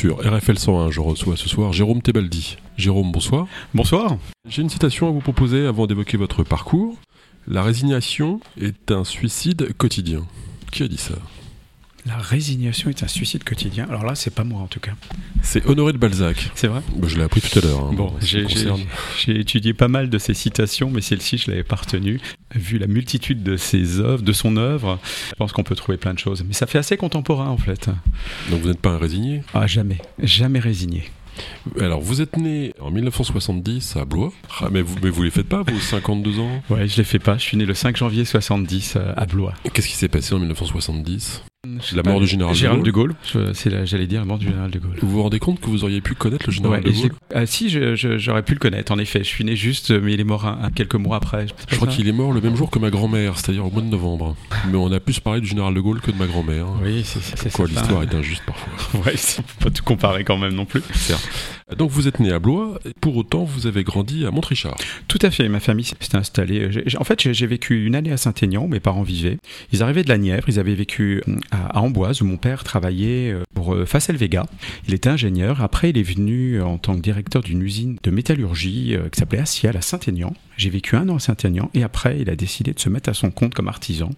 Sur RFL 101. Je reçois ce soir Jérôme Tebaldi. Jérôme, bonsoir. Bonsoir. J'ai une citation à vous proposer avant d'évoquer votre parcours. La résignation est un suicide quotidien. Qui a dit ça? La résignation est un suicide quotidien. Alors là, c'est pas moi en tout cas. C'est Honoré de Balzac. C'est vrai Bah, je l'ai appris tout à l'heure. hein. Bon, j'ai étudié pas mal de ses citations, mais celle-ci, je l'avais pas retenue. Vu la multitude de ses œuvres, de son œuvre, je pense qu'on peut trouver plein de choses. Mais ça fait assez contemporain en fait. Donc vous n'êtes pas un résigné? Ah, jamais, jamais résigné. Alors vous êtes né en 1970 à Blois. Ah, mais vous mais vous les faites pas, vos 52 ans? Ouais, je l'ai fait pas. Je suis né le 5 janvier 70 euh, à Blois. Qu'est-ce qui s'est passé en 1970 Je La mort du général de Gaulle. de Gaulle. La- J'allais dire la mort du général de Gaulle. Vous vous rendez compte que vous auriez pu connaître le général Ouais, de Gaulle ah, si, j'aurais pu le connaître, en effet. Je suis né juste, mais il est mort un- quelques mois après. Je crois qu'il est mort le même jour que ma grand-mère, c'est-à-dire au mois de novembre. Mais on a plus parlé du général de Gaulle que de ma grand-mère. Oui, c'est ça. l'histoire est injuste parfois. Ouais, c'est- faut pas tout comparer quand même non plus. Donc vous êtes né à Blois, et pour autant vous avez grandi à Montrichard. Tout à fait, ma famille s'est installée. J'ai- En fait, j'ai- vécu une année à Saint-Aignan où mes parents vivaient. Ils arrivaient de la Nièvre, ils avaient vécu euh, à, Amboise où mon père travaillait euh, pour euh, Facel Vega. Il était ingénieur. Après, il est venu en tant que directeur d'une usine de métallurgie euh, qui s'appelait Aciel à Saint-Aignan. J'ai vécu un an à Saint-Aignan et après, il a décidé de se mettre à son compte comme artisan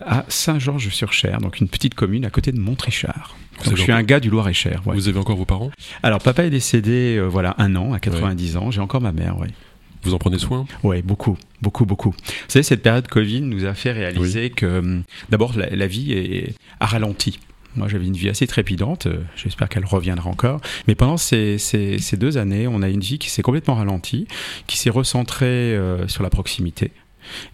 à Saint-Georges-sur-Cher, donc une petite commune à côté de Montrichard. Donc, je suis un gars du Loir-et-Cher. ouais. Vous avez encore vos parents? Alors, papa est décédé, euh, voilà, un an, à 90 ans. J'ai encore ma mère, oui. Vous en prenez soin? Oui, beaucoup, beaucoup, beaucoup. Vous savez, cette période Covid nous a fait réaliser que, hum, d'abord, la, la vie est, a ralenti. Moi, j'avais une vie assez trépidante. euh, J'espère qu'elle reviendra encore. Mais pendant ces, ces- ces deux années, on a une vie qui s'est complètement ralentie, qui s'est recentrée euh, sur la proximité.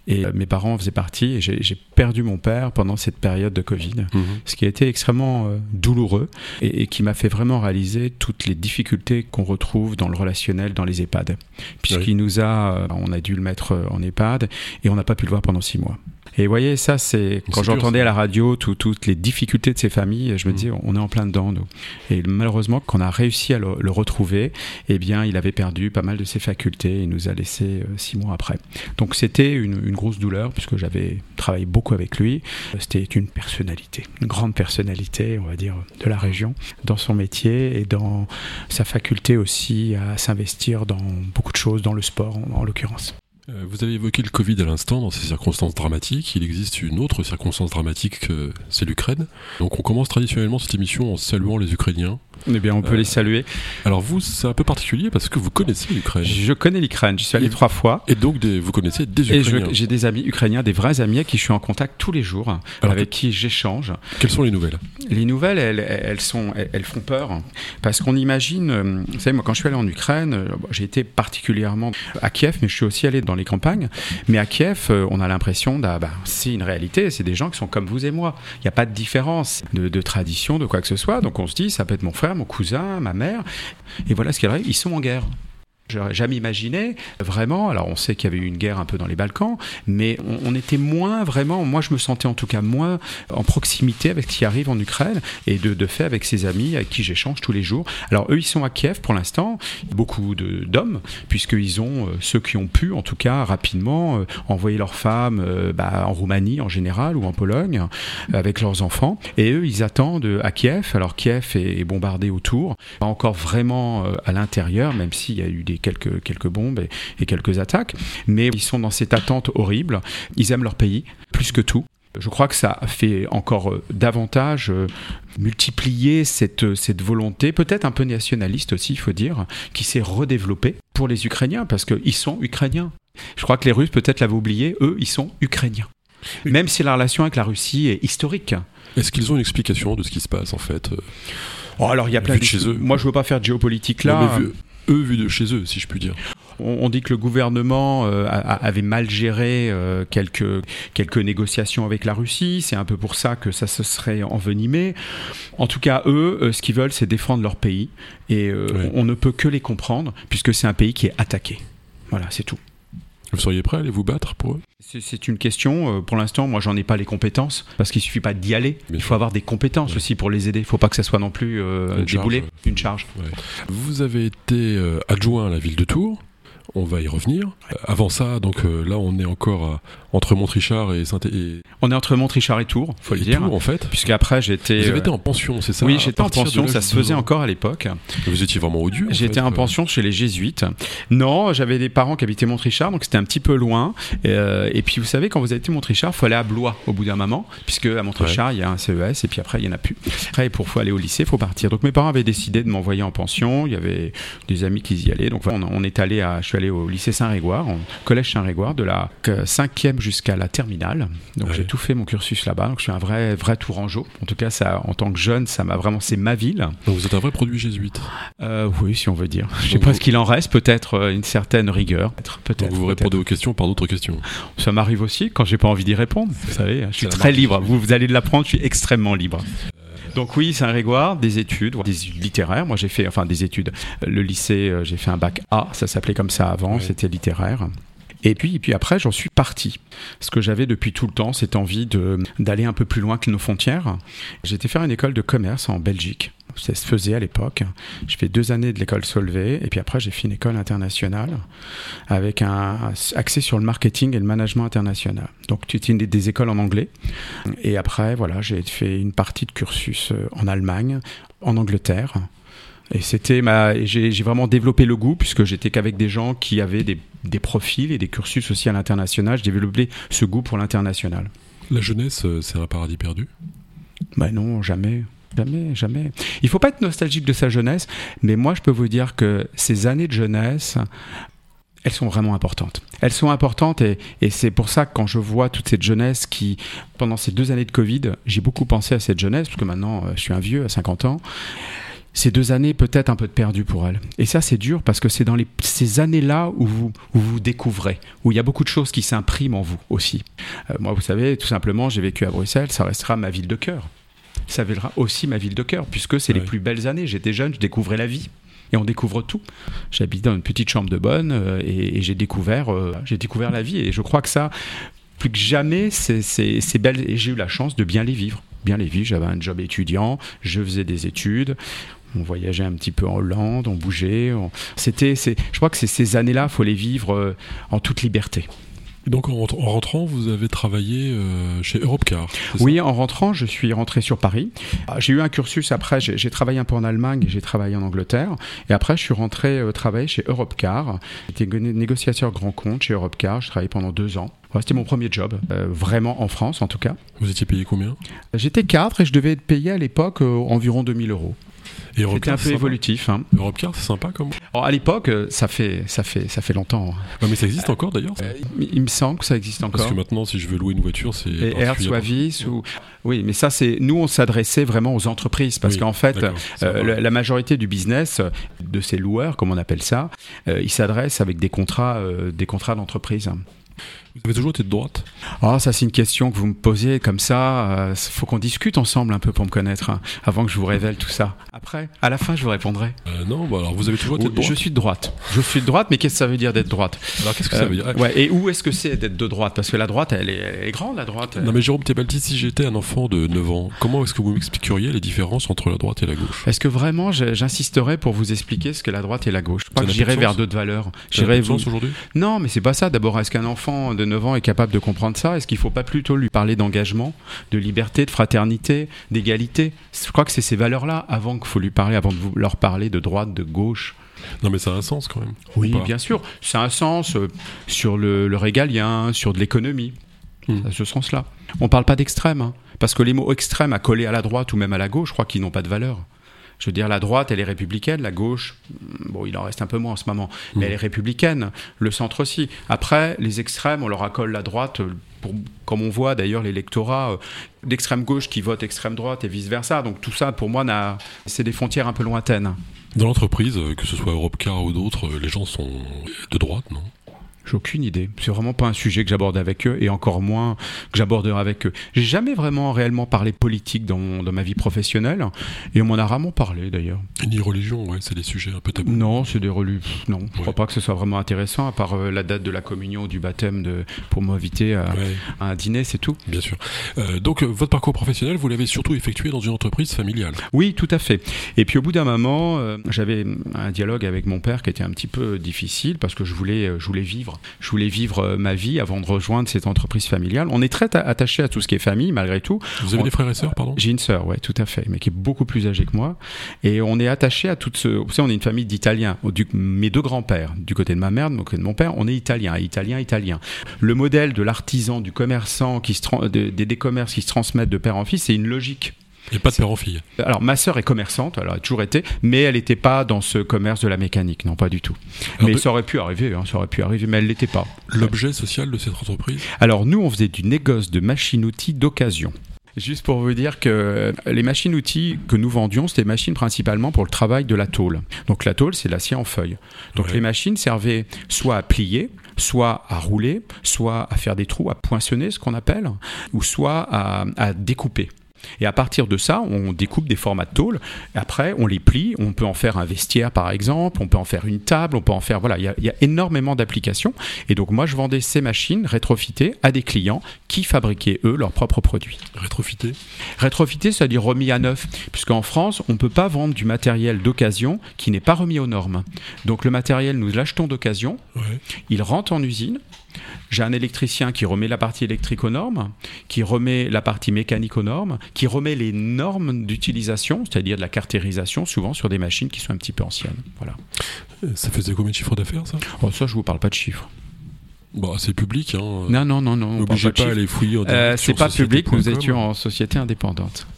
Et euh, mes parents faisaient partie, et j'ai perdu mon père pendant cette période de Covid Mhm. ce qui a été extrêmement euh, douloureux et, et qui m'a fait vraiment réaliser toutes les difficultés qu'on retrouve dans le relationnel dans les EHPAD. Puisqu'il nous a, on a dû le mettre en EHPAD et on n'a pas pu le voir pendant six mois. Et vous voyez, ça, c'est quand j'entendais à la radio tout- toutes les difficultés de ces familles, je me Mhm. disais, on est en plein dedans, nous. Et malheureusement, quand on a réussi à le, le retrouver, eh bien, il avait perdu pas mal de ses facultés et nous a laissé euh, six mois après. Donc, c'était une, une grosse douleur puisque j'avais travaillé beaucoup avec lui. C'était une personnalité, une grande personnalité, on va dire, de la région, dans son métier et dans sa faculté aussi à s'investir dans beaucoup de choses, dans le sport en, en l'occurrence. Euh, Vous avez évoqué le Covid à l'instant dans ces circonstances dramatiques. Il existe une autre circonstance dramatique que c'est l'Ukraine. Donc on commence traditionnellement cette émission en saluant les Ukrainiens. Eh bien, on peut Euh, les saluer. Alors vous, c'est un peu particulier parce que vous connaissez l'Ukraine. Je connais l'Ukraine, j'y suis allé Et- trois fois. Et donc des- vous connaissez des Ukrainiens. j'ai des amis ukrainiens, des vrais amis avec qui je suis en contact tous les jours, Alors, avec qui j'échange. Quelles sont les nouvelles? Les nouvelles, elles, elles, sont, elles, elles font peur, parce qu'on imagine, euh, vous savez, moi quand je suis allé en Ukraine, euh, j'ai été particulièrement à Kiev, mais je suis aussi allé dans les campagnes. Mais à Kiev, on a l'impression, bah, c'est une réalité, c'est des gens qui sont comme vous et moi. Il n'y a pas de différence de, de tradition, de quoi que ce soit. Donc on se dit, ça peut être mon frère, mon cousin, ma mère. Et voilà ce qui arrive, ils sont en guerre. J'aurais jamais imaginé, vraiment. Alors, on sait qu'il y avait eu une guerre un peu dans les Balkans, mais on, était moins vraiment. Moi, je me sentais en tout cas moins en proximité avec ce qui arrive en Ukraine et de, fait avec ses amis avec qui j'échange tous les jours. Alors, eux, ils sont à Kiev pour l'instant, beaucoup d'hommes, puisqu'ils ont, euh, ceux qui ont pu, en tout cas, rapidement, euh, envoyer leurs femmes euh, bah, en Roumanie en général ou en Pologne avec leurs enfants. Et eux, ils attendent à Kiev. Alors, Kiev est, est bombardé autour, pas encore vraiment à l'intérieur, même s'il y a eu des quelques, quelques bombes et, et quelques attaques. Mais ils sont dans cette attente horrible. Ils aiment leur pays, plus que tout. Je crois que ça fait encore euh, davantage euh, multiplier cette, euh, cette volonté, peut-être un peu nationaliste aussi, il faut dire, qui s'est redéveloppée pour les Ukrainiens, parce qu'ils sont Ukrainiens. Je crois que les Russes, peut-être l'avaient oublié, eux, ils sont Ukrainiens. Même si la relation avec la Russie est historique. Est-ce qu'ils ont une explication de ce qui se passe en fait Oh, alors il y a plein de chez eux? Moi, je veux pas faire de géopolitique non, là. mais vu- Eux vus de chez eux, si je puis dire. On, dit que le gouvernement euh, a- avait mal géré euh, quelques, quelques négociations avec la Russie. C'est un peu pour ça que ça se serait envenimé. En tout cas, eux, euh, ce qu'ils veulent, c'est défendre leur pays. Et on ne peut que les comprendre, puisque c'est un pays qui est attaqué. Voilà, c'est tout. Vous seriez prêt à aller vous battre pour eux? C'est- une question. euh, Pour l'instant, moi, j'en ai pas les compétences parce qu'il suffit pas d'y aller. Bien Il sûr. faut avoir des compétences Ouais. aussi pour les aider. Il faut pas que ça soit non plus euh, Une déboulé, charge. une charge. Vous avez été euh, adjoint à la ville de Tours. On va y revenir. Avant ça, donc là, on est encore entre Montrichard et saint et... On est entre Montrichard et Tours, faut le dire. Tours, en fait. Puisqu'après, j'étais. Vous avez été en pension, c'est ça Oui, j'étais en pension, ça se faisait encore à l'époque. Vous étiez vraiment odieux J'étais en, pension chez les Jésuites. Non, j'avais des parents qui habitaient Montrichard, donc c'était un petit peu loin. Et, puis, vous savez, quand vous habitez Montrichard, il faut aller à Blois au bout d'un moment, puisque à Montrichard, il y a un CES, et puis après, il n'y en a plus. Après, pour aller au lycée, il faut partir. Donc, mes parents avaient décidé de m'envoyer en pension. Il y avait des amis qui y allaient. Donc, on, est allé à, suis allé au lycée Saint-Régoire, au collège Saint-Régoire, de la 5e jusqu'à la terminale. Donc, j'ai tout fait mon cursus là-bas. Donc, je suis un vrai, vrai tourangeau. En tout cas, ça, en tant que jeune, ça m'a vraiment, c'est ma ville. Donc, vous êtes un vrai produit jésuite. Euh, oui, si on veut dire. Je sais pas ce qu'il en reste. Peut-être euh, une certaine rigueur. Peut-être. vous répondez aux questions par d'autres questions. Ça m'arrive aussi quand j'ai pas envie d'y répondre. Vous savez, je suis très libre. Vous, vous allez de l'apprendre. Je suis extrêmement libre. Donc oui, Saint-Grégoire, des études, des littéraires. Moi, j'ai fait, enfin, des études. Le lycée, euh, j'ai fait un bac A, ça s'appelait comme ça avant, c'était littéraire. Et puis, et puis après, j'en suis parti. Ce que j'avais depuis tout le temps, cette envie d'aller un peu plus loin que nos frontières. J'étais faire une école de commerce en Belgique. Ça se faisait à l'époque. J'ai fait deux années de l'école Solvay et puis après j'ai fait une école internationale avec un accès sur le marketing et le management international. Donc tu étais des écoles en anglais et après voilà j'ai fait une partie de cursus euh, en Allemagne, en Angleterre et c'était ma, j'ai vraiment développé le goût puisque j'étais qu'avec des gens qui avaient des, des, profils et des cursus aussi à l'international. J'ai développé ce goût pour l'international. La jeunesse, euh, c'est un paradis perdu? Ben non, jamais. Jamais, jamais. Il faut pas être nostalgique de sa jeunesse, mais moi je peux vous dire que ces années de jeunesse, elles sont vraiment importantes. Elles sont importantes et, et c'est pour ça que quand je vois toute cette jeunesse qui, pendant ces deux années de Covid, j'ai beaucoup pensé à cette jeunesse, parce que maintenant euh, je suis un vieux à 50 ans, ces deux années peut-être un peu de perdu pour elle. Et ça, c'est dur parce que c'est dans les, ces années-là où vous, vous découvrez, où il y a beaucoup de choses qui s'impriment en vous aussi. Euh, moi, vous savez, tout simplement, j'ai vécu à Bruxelles, ça restera ma ville de cœur. Ça restera aussi ma ville de cœur, puisque c'est les plus belles années. J'étais jeune, je découvrais la vie. Et on découvre tout. J'habite dans une petite chambre de bonne euh, et, j'ai découvert, euh, j'ai découvert la vie. Et je crois que ça, plus que jamais, c'est belle. Et j'ai eu la chance de bien les vivre bien les vivre. J'avais un job étudiant, je faisais des études, on voyageait un petit peu en Hollande, on bougeait. C'était, je crois que ces années-là, faut les vivre euh, en toute liberté. Donc en rentrant, vous avez travaillé euh, chez Europcar Oui, en rentrant, je suis rentré sur Paris. Ah, j'ai eu un cursus après, j'ai travaillé un peu en Allemagne et j'ai travaillé en Angleterre. Et après, je suis rentré euh, travailler chez Europcar. J'étais négociateur grand compte chez Europcar. Je travaillais pendant deux ans. C'était mon premier job, vraiment en France en tout cas. Vous étiez payé combien? J'étais cadre et je devais être payé à l'époque environ 2000 euros. C'était un peu évolutif. Hein. Europcar, c'est sympa comme. Alors, à l'époque, euh, ça fait, ça fait, ça fait longtemps. Hein. mais ça existe encore d'ailleurs. Euh, il me semble que ça existe encore. Parce que maintenant, si je veux louer une voiture, c'est. Hertz ou Avis ou. Oui, mais ça, c'est. Nous, on s'adressait vraiment aux entreprises parce qu'en fait, euh, la, majorité du business de ces loueurs, comme on appelle ça, ils s'adressent avec des contrats, des contrats d'entreprise. Vous avez toujours été de droite Ah, ça c'est une question que vous me posez comme ça. Il euh, faut qu'on discute ensemble un peu pour me connaître, hein, avant que je vous révèle tout ça. Après, à la fin, je vous répondrai. Euh, non, bah alors vous avez toujours été de droite Je suis de droite. Je suis de droite, mais qu'est-ce que ça veut dire d'être droite? Alors qu'est-ce que ça veut dire? Euh, ouais, Et où est-ce que c'est d'être de droite? Parce que la droite, elle est, grande, la droite. Non mais Jérôme Tebaldi, si j'étais un enfant de 9 ans, comment est-ce que vous m'expliqueriez les différences entre la droite et la gauche? Est-ce que vraiment j'insisterai pour vous expliquer ce que la droite et la gauche? Je crois que j'irai vers d'autres valeurs. J'irai vous... aujourd'hui? Non, mais c'est pas ça. D'abord, est-ce qu'un enfant de 9 ans est capable de comprendre ça Est-ce qu'il ne faut pas plutôt lui parler d'engagement, de liberté, de fraternité, d'égalité? Je crois que c'est ces valeurs-là avant qu'il faut lui parler, avant de vous leur parler de droite, de gauche. Non, mais ça a un sens quand même. Oui, bien sûr. Ça a un sens euh, sur le, régalien, sur de l'économie. Hmm. ce sens-là. On ne parle pas d'extrême, hein, parce que les mots extrêmes à coller à la droite ou même à la gauche, je crois qu'ils n'ont pas de valeur. Je veux dire, la droite, elle est républicaine, la gauche, bon, il en reste un peu moins en ce moment, mais mm. elle est républicaine, le centre aussi. Après, les extrêmes, on leur accole la droite, pour, comme on voit d'ailleurs l'électorat euh, d'extrême gauche qui vote extrême droite et vice-versa. Donc tout ça, pour moi, c'est des frontières un peu lointaines. Dans l'entreprise, que ce soit Europcar ou d'autres, les gens sont de droite, non? J'ai aucune idée. C'est vraiment pas un sujet que j'aborde avec eux et encore moins que j'aborderai avec eux. J'ai jamais vraiment réellement parlé politique dans, dans ma vie professionnelle et on m'en a rarement parlé d'ailleurs. Ni religion, ouais, c'est des sujets un peu tabous. Non, c'est des religions. Non, je crois pas que ce soit vraiment intéressant à part euh, la date de la communion ou du baptême de, pour m'inviter à, Ouais, à un dîner, c'est tout. bien sûr. Euh, donc, euh, votre parcours professionnel, vous l'avez surtout effectué dans une entreprise familiale. Oui, tout à fait. Et puis au bout d'un moment, euh, j'avais un dialogue avec mon père qui était un petit peu difficile parce que je voulais, je voulais vivre. Je voulais vivre euh, ma vie avant de rejoindre cette entreprise familiale. On est très ta- attaché à tout ce qui est famille, malgré tout. Vous avez On- des frères et sœurs, pardon? J'ai une sœur, ouais, tout à fait, mais qui est beaucoup plus âgée que moi. Et on est attaché à toute ce. Vous savez, on est une famille d'Italiens. Mes deux grands-pères, du côté de ma mère, du côté de mon père, on est Italiens, Italiens, Italiens. Le modèle de l'artisan, du commerçant, qui se tran- de- des, des commerces qui se transmettent de père en fils, c'est une logique. Et pas de père en fille. Alors, ma sœur est commerçante, elle a toujours été, mais elle n'était pas dans ce commerce de la mécanique, non, pas du tout. Alors, mais ça aurait pu arriver, hein, ça aurait pu arriver, mais elle l'était pas. L'objet social de cette entreprise Alors nous, on faisait du négoce de machines-outils d'occasion. Juste pour vous dire que les machines-outils que nous vendions, c'était des machines principalement pour le travail de la tôle. Donc la tôle, c'est l'acier en feuille. Donc Ouais. les machines servaient soit à plier, soit à rouler, soit à faire des trous, à poinçonner, ce qu'on appelle, ou soit à, à découper. Et à partir de ça, on découpe des formats de tôle. Après, on les plie. On peut en faire un vestiaire, par exemple. On peut en faire une table. On peut en faire. Voilà, il y a, il y a énormément d'applications. Et donc, moi, je vendais ces machines rétrofitées à des clients qui fabriquaient, eux, leurs propres produits. Rétrofité Rétrofité, c'est-à-dire remis à neuf. Puisqu'en France, on ne peut pas vendre du matériel d'occasion qui n'est pas remis aux normes. Donc, le matériel, nous l'achetons d'occasion. Ouais. Il rentre en usine. J'ai un électricien qui remet la partie électrique aux normes, qui remet la partie mécanique aux normes, qui remet les normes d'utilisation, c'est-à-dire de la caractérisation, souvent sur des machines qui sont un petit peu anciennes. Voilà. Euh, Ça faisait combien de chiffre d'affaires, ça? Oh, ça, je vous parle pas de chiffres. Bon, c'est public, hein. Non, non, non, non. N'obligez de pas à chiffres. aller fouiller en Euh, c'est pas public, nous étions en société indépendante.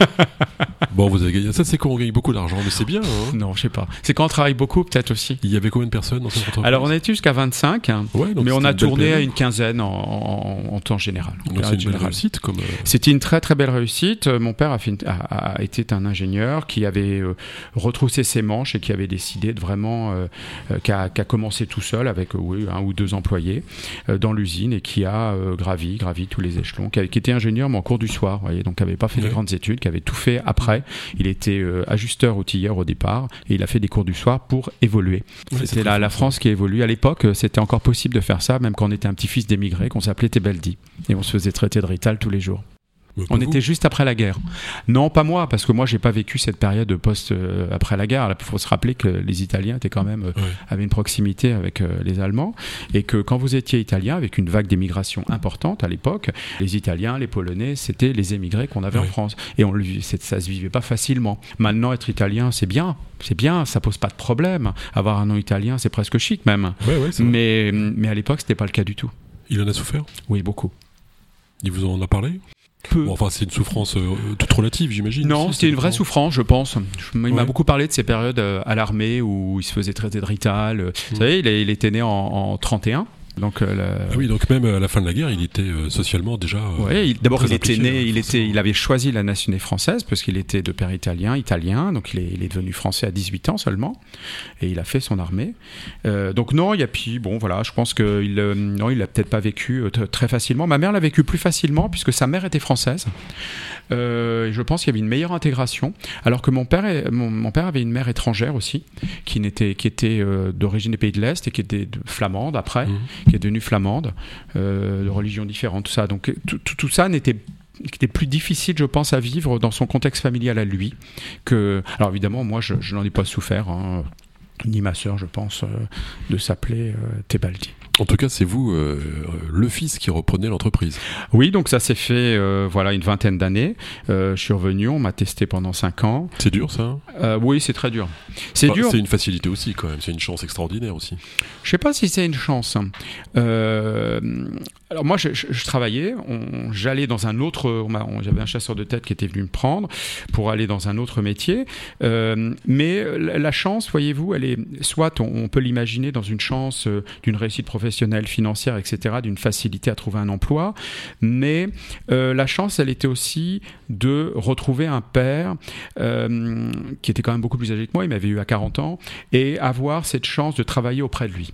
Bon, vous avez gagné. Ça, c'est quand on gagne beaucoup d'argent, mais c'est bien. hein. Non, je sais pas. C'est quand on travaille beaucoup, peut-être aussi. Il y avait combien de personnes dans cette entreprise? Alors, on était jusqu'à 25, hein, Ouais, mais on a tourné à une quinzaine en, en- en temps général. Donc c'est une belle réussite, comme. euh, C'était une très très belle réussite. Euh, Mon père a, fait une- a, a été un ingénieur qui avait euh, retroussé ses manches et qui avait décidé de vraiment, euh, euh, qui, a, qui a commencé tout seul avec oui, un ou deux employés dans l'usine et qui a gravi, gravi tous les échelons, qui, a- qui était ingénieur mais en cours du soir, vous voyez, donc qui n'avait pas fait Ouais. de grandes études, qui avait tout fait après. Il était euh, ajusteur outilleur au départ et il a fait des cours du soir pour évoluer. c'est C'était la, France qui évolue. À l'époque, euh, c'était encore possible de faire ça, même quand on était un petit-fils d'émigré, qu'on s'appelait Tebeldi. Et on se faisait traiter de Rital tous les jours. Mais On était juste après la guerre. Non, pas moi, parce que moi, j'ai pas vécu cette période post euh, après la guerre. Il faut se rappeler que les Italiens étaient quand même euh, avaient une proximité avec euh, les Allemands et que quand vous étiez italien, avec une vague d'émigration importante à l'époque, les Italiens, les Polonais, c'était les émigrés qu'on avait en. France et on ça se vivait pas facilement. Maintenant, être italien, c'est bien, c'est bien, ça pose pas de problème. Avoir un nom italien, c'est presque chic même. Mais mais à l'époque, c'était pas le cas du tout. Il en a souffert? Oui, beaucoup. Il vous en a parlé? Peu. Bon, Enfin, c'est une souffrance euh, toute relative, j'imagine. Non, c'était une vraie souffrance, je pense. Je- Il m'a beaucoup parlé de ces périodes euh, à l'armée où il se faisait traiter de rital. Euh, Vous Mm. savez, il, est- il était né en, en 31. Donc, euh, la- Ah oui, donc même à la fin de la guerre, il était euh, socialement déjà. euh, Ouais, d'abord il était né, il était, il avait choisi la nationalité française parce qu'il était de père italien, italien, donc il est, il est devenu français à 18 ans seulement, et il a fait son armée. Euh, donc non, il y a puis bon voilà, je pense que il, non, il l'a peut-être pas vécu très facilement. Ma mère l'a vécu plus facilement puisque sa mère était française. Et je pense qu'il y avait une meilleure intégration, alors que mon père, est- mon, mon père avait une mère étrangère aussi, qui n'était, qui était d'origine des pays de l'Est et qui était de- flamande après Mhm. Qui est devenue flamande, euh, de religion différente, tout ça. Donc euh, tout, ça n'était qui était plus difficile, je pense, à vivre dans son contexte familial à lui. Que, alors évidemment, moi, je, n'en ai pas souffert, hein, ni ma sœur, je pense, euh, de s'appeler Tebaldi. En tout cas, c'est vous, euh, le fils, qui reprenait l'entreprise. Oui, donc ça s'est fait, euh, voilà, une vingtaine d'années. Euh, je suis revenu, on m'a testé pendant cinq ans. C'est dur, ça hein? Oui, c'est très dur. C'est Enfin, dur. C'est une facilité aussi, quand même. C'est une chance extraordinaire aussi. Je sais pas si c'est une chance. Alors moi, je, je- je travaillais, j'allais dans un autre, j'avais un chasseur de tête qui était venu me prendre pour aller dans un autre métier. Mais la, la chance, voyez-vous, elle est soit on, on peut l'imaginer dans une chance d'une réussite professionnelle, financière, etc., d'une facilité à trouver un emploi. Mais euh, la chance, elle était aussi de retrouver un père euh, qui était quand même beaucoup plus âgé que moi. Il m'avait eu à 40 ans et avoir cette chance de travailler auprès de lui.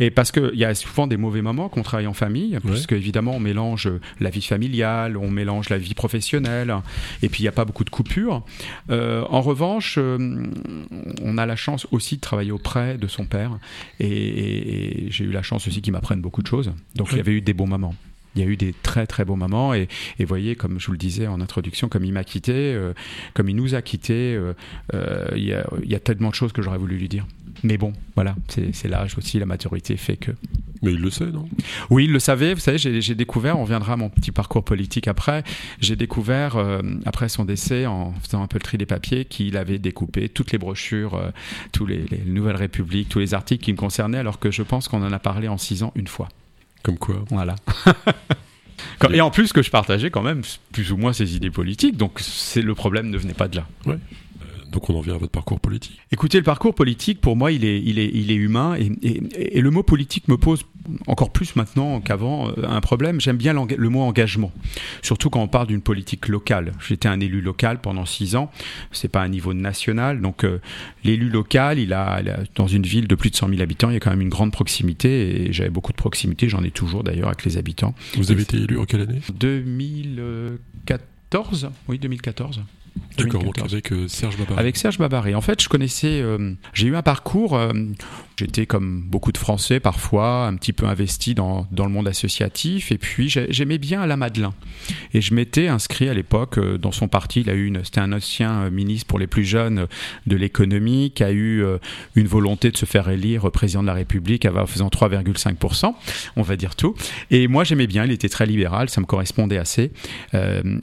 Et parce qu'il y a souvent des mauvais moments qu'on travaille en famille, puisque évidemment on mélange la vie familiale, on mélange la vie professionnelle, et puis il n'y a pas beaucoup de coupures. Euh, en revanche, euh, on a la chance aussi de travailler auprès de son père, et, j'ai eu la chance aussi qu'il m'apprenne beaucoup de choses. Donc il y avait eu des bons moments. Il y a eu des très très beaux moments et, et voyez comme je vous le disais en introduction comme il m'a quitté euh, comme il nous a quitté euh, euh, y il, y a, tellement de choses que j'aurais voulu lui dire mais bon voilà c'est l'âge aussi la maturité fait que mais il le sait non? Oui il le savait vous savez j'ai découvert on viendra à mon petit parcours politique après j'ai découvert après son décès en faisant un peu le tri des papiers qu'il avait découpé toutes les brochures tous les, les Nouvelles Républiques tous les articles qui me concernaient alors que je pense qu'on en a parlé en six ans une fois comme quoi? Voilà. et en plus que je partageais quand même plus ou moins ses idées politiques, donc le problème ne venait pas de là. Ouais. Donc on en vient à votre parcours politique. Écoutez, le parcours politique, pour moi, il est, il est, il est humain. Et, et, le mot politique me pose encore plus maintenant qu'avant euh, un problème. J'aime bien le mot engagement, surtout quand on parle d'une politique locale. J'étais un élu local pendant six ans. C'est pas un niveau national, donc euh, l'élu local, il a, dans une ville de plus de 100 000 habitants, il y a quand même une grande proximité. Et j'avais beaucoup de proximité. J'en ai toujours d'ailleurs avec les habitants. Vous avez été élu en quelle année? 2014. Oui, 2014. D'accord, avec euh, Serge Babaré. Avec Serge Babaré. En fait, je connaissais. Euh, j'ai eu un parcours. Euh, j'étais comme beaucoup de Français parfois un petit peu investi dans, dans le monde associatif. Et puis j'aimais bien Alain Madelin. Et je m'étais inscrit à l'époque dans son parti. Il a eu une. C'était un ancien ministre pour les plus jeunes de l'économie qui a eu une volonté de se faire élire président de la République en faisant 3,5%. On va dire tout. Et moi, j'aimais bien. Il était très libéral. Ça me correspondait assez.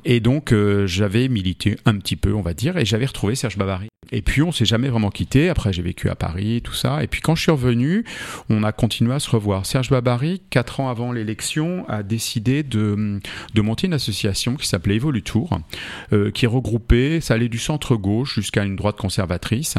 et donc, j'avais milité un petit peu, on va dire, et j'avais retrouvé Serge Babary. Et puis on s'est jamais vraiment quitté. Après j'ai vécu à Paris, tout ça. Et puis quand je suis revenu, on a continué à se revoir. Serge Babary, quatre ans avant l'élection, a décidé de, de monter une association qui s'appelait Evolutour, euh, qui regroupait, ça allait du centre gauche jusqu'à une droite conservatrice.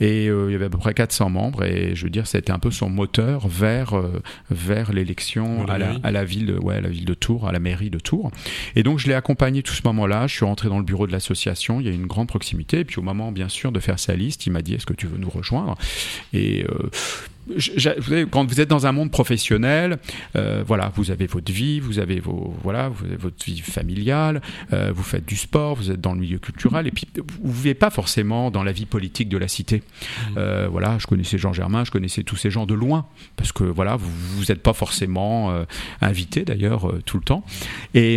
Et euh, il y avait à peu près 400 membres. Et je veux dire, c'était un peu son moteur vers, euh, vers l'élection à, la, à la, ville, ouais, à la ville de Tours, à la mairie de Tours. Et donc je l'ai accompagné tout ce moment-là. Je suis rentré dans le bureau de l'association. Il y a une grande proximité. Et puis au moment, bien sûr, de faire sa liste. Il m'a dit Est-ce que tu veux nous rejoindre? Et quand vous êtes dans un monde professionnel, euh, voilà, vous avez votre vie, vous avez vos, voilà, vous avez votre vie familiale, euh, vous faites du sport, vous êtes dans le milieu culturel, et puis vous vivez pas forcément dans la vie politique de la cité. Mmh. Euh, voilà, je connaissais Jean Germain, je connaissais tous ces gens de loin, parce que voilà, vous n'êtes pas forcément invité d'ailleurs tout le temps. Et,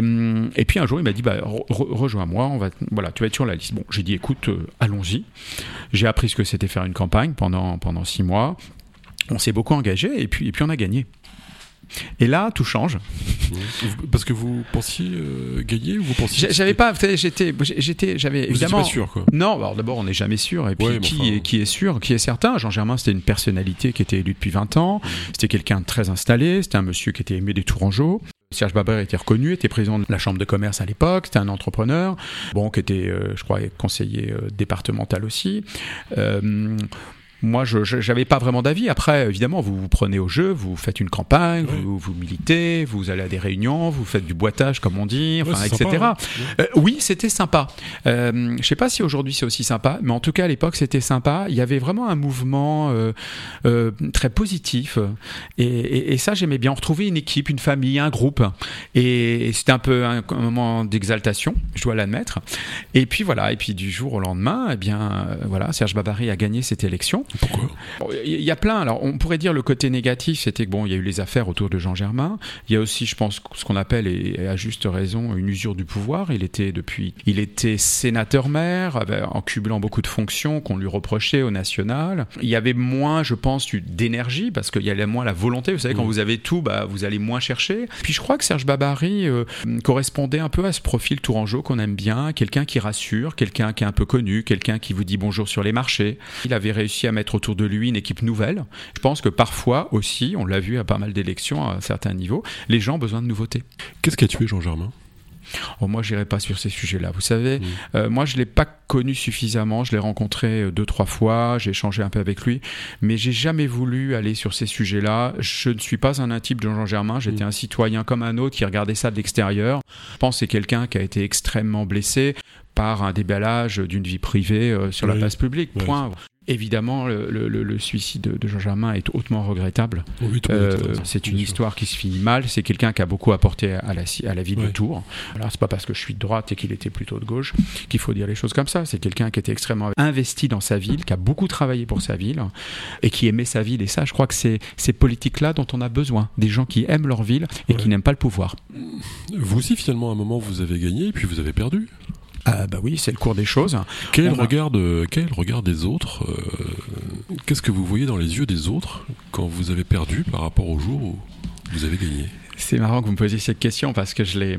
et, puis un jour, il m'a dit, bah, rejoins-moi, on va, voilà, tu vas être sur la liste. Bon, j'ai dit, écoute, allons-y. J'ai appris ce que c'était faire une campagne pendant pendant six mois on s'est beaucoup engagé et puis, et puis on a gagné. Et là, tout change. Parce que vous pensiez euh, gagner ou vous pensiez J'avais pas, j'étais, j'étais, j'avais évidemment. pas sûr quoi. Non, alors d'abord on n'est jamais sûr. Et puis qui, est, qui est sûr, qui est certain? Jean Germain, c'était une personnalité qui était élue depuis 20 ans. Mmh. C'était quelqu'un de très installé. C'était un monsieur qui était aimé des Tourangeaux. Serge Baber était reconnu, était président de la chambre de commerce à l'époque, c'était un entrepreneur, bon, qui était, euh, je crois, conseiller euh, départemental aussi. Euh, moi, je n'avais pas vraiment d'avis. Après, évidemment, vous vous prenez au jeu, vous faites une campagne, vous, vous militez, vous allez à des réunions, vous faites du boitage, comme on dit, enfin, etc. Hein. Euh, oui, c'était sympa. Euh, je ne sais pas si aujourd'hui c'est aussi sympa, mais en tout cas à l'époque c'était sympa. Il y avait vraiment un mouvement euh, très positif, et, et, ça j'aimais bien. On retrouvait une équipe, une famille, un groupe, et, c'était un peu un, moment d'exaltation, je dois l'admettre. Et puis voilà, et puis du jour au lendemain, eh bien voilà, Serge Babary a gagné cette élection. Pourquoi Il y a plein. Alors, on pourrait dire le côté négatif, c'était que bon, il y a eu les affaires autour de Jean Germain. Il y a aussi, je pense, ce qu'on appelle, et à juste raison, une usure du pouvoir. Il était depuis, il était sénateur-maire, en cumulant beaucoup de fonctions qu'on lui reprochait au national. Il y avait moins, je pense, d'énergie parce qu'il y avait moins la volonté. Vous savez, quand mmh. vous avez tout, bah, vous allez moins chercher. Puis je crois que Serge Babary euh, correspondait un peu à ce profil tourangeau qu'on aime bien, quelqu'un qui rassure, quelqu'un qui est un peu connu, quelqu'un qui vous dit bonjour sur les marchés. Il avait réussi à mettre autour de lui une équipe nouvelle. Je pense que parfois aussi, on l'a vu à pas mal d'élections à certains niveaux, les gens ont besoin de nouveautés. Qu'est-ce qui a tué Jean Germain Oh, moi, j'irai pas sur ces sujets-là. Vous savez, mm. euh, moi, je l'ai pas connu suffisamment. Je l'ai rencontré euh, deux, trois fois. J'ai échangé un peu avec lui, mais j'ai jamais voulu aller sur ces sujets-là. Je ne suis pas un intime de Jean Germain. J'étais mm. un citoyen comme un autre qui regardait ça de l'extérieur. Je pense que c'est quelqu'un qui a été extrêmement blessé par un déballage d'une vie privée euh, sur la place publique. Point. Évidemment, le, suicide de, Jean Germain est hautement regrettable. Euh, c'est une histoire qui se finit mal. C'est quelqu'un qui a beaucoup apporté à la, à la ville de Tours. Voilà, c'est pas parce que je suis de droite et qu'il était plutôt de gauche qu'il faut dire les choses comme ça. C'est quelqu'un qui était extrêmement investi dans sa ville, qui a beaucoup travaillé pour sa ville et qui aimait sa ville. Et ça, je crois que c'est ces politiques-là dont on a besoin. Des gens qui aiment leur ville et qui n'aiment pas le pouvoir. Vous aussi, finalement, à un moment, vous avez gagné et puis vous avez perdu. Ah bah oui, c'est le cours des choses. Quel regard, quel regard des autres euh, Qu'est-ce que vous voyez dans les yeux des autres quand vous avez perdu par rapport au jour où vous avez gagné? C'est marrant que vous me posiez cette question parce que je l'ai,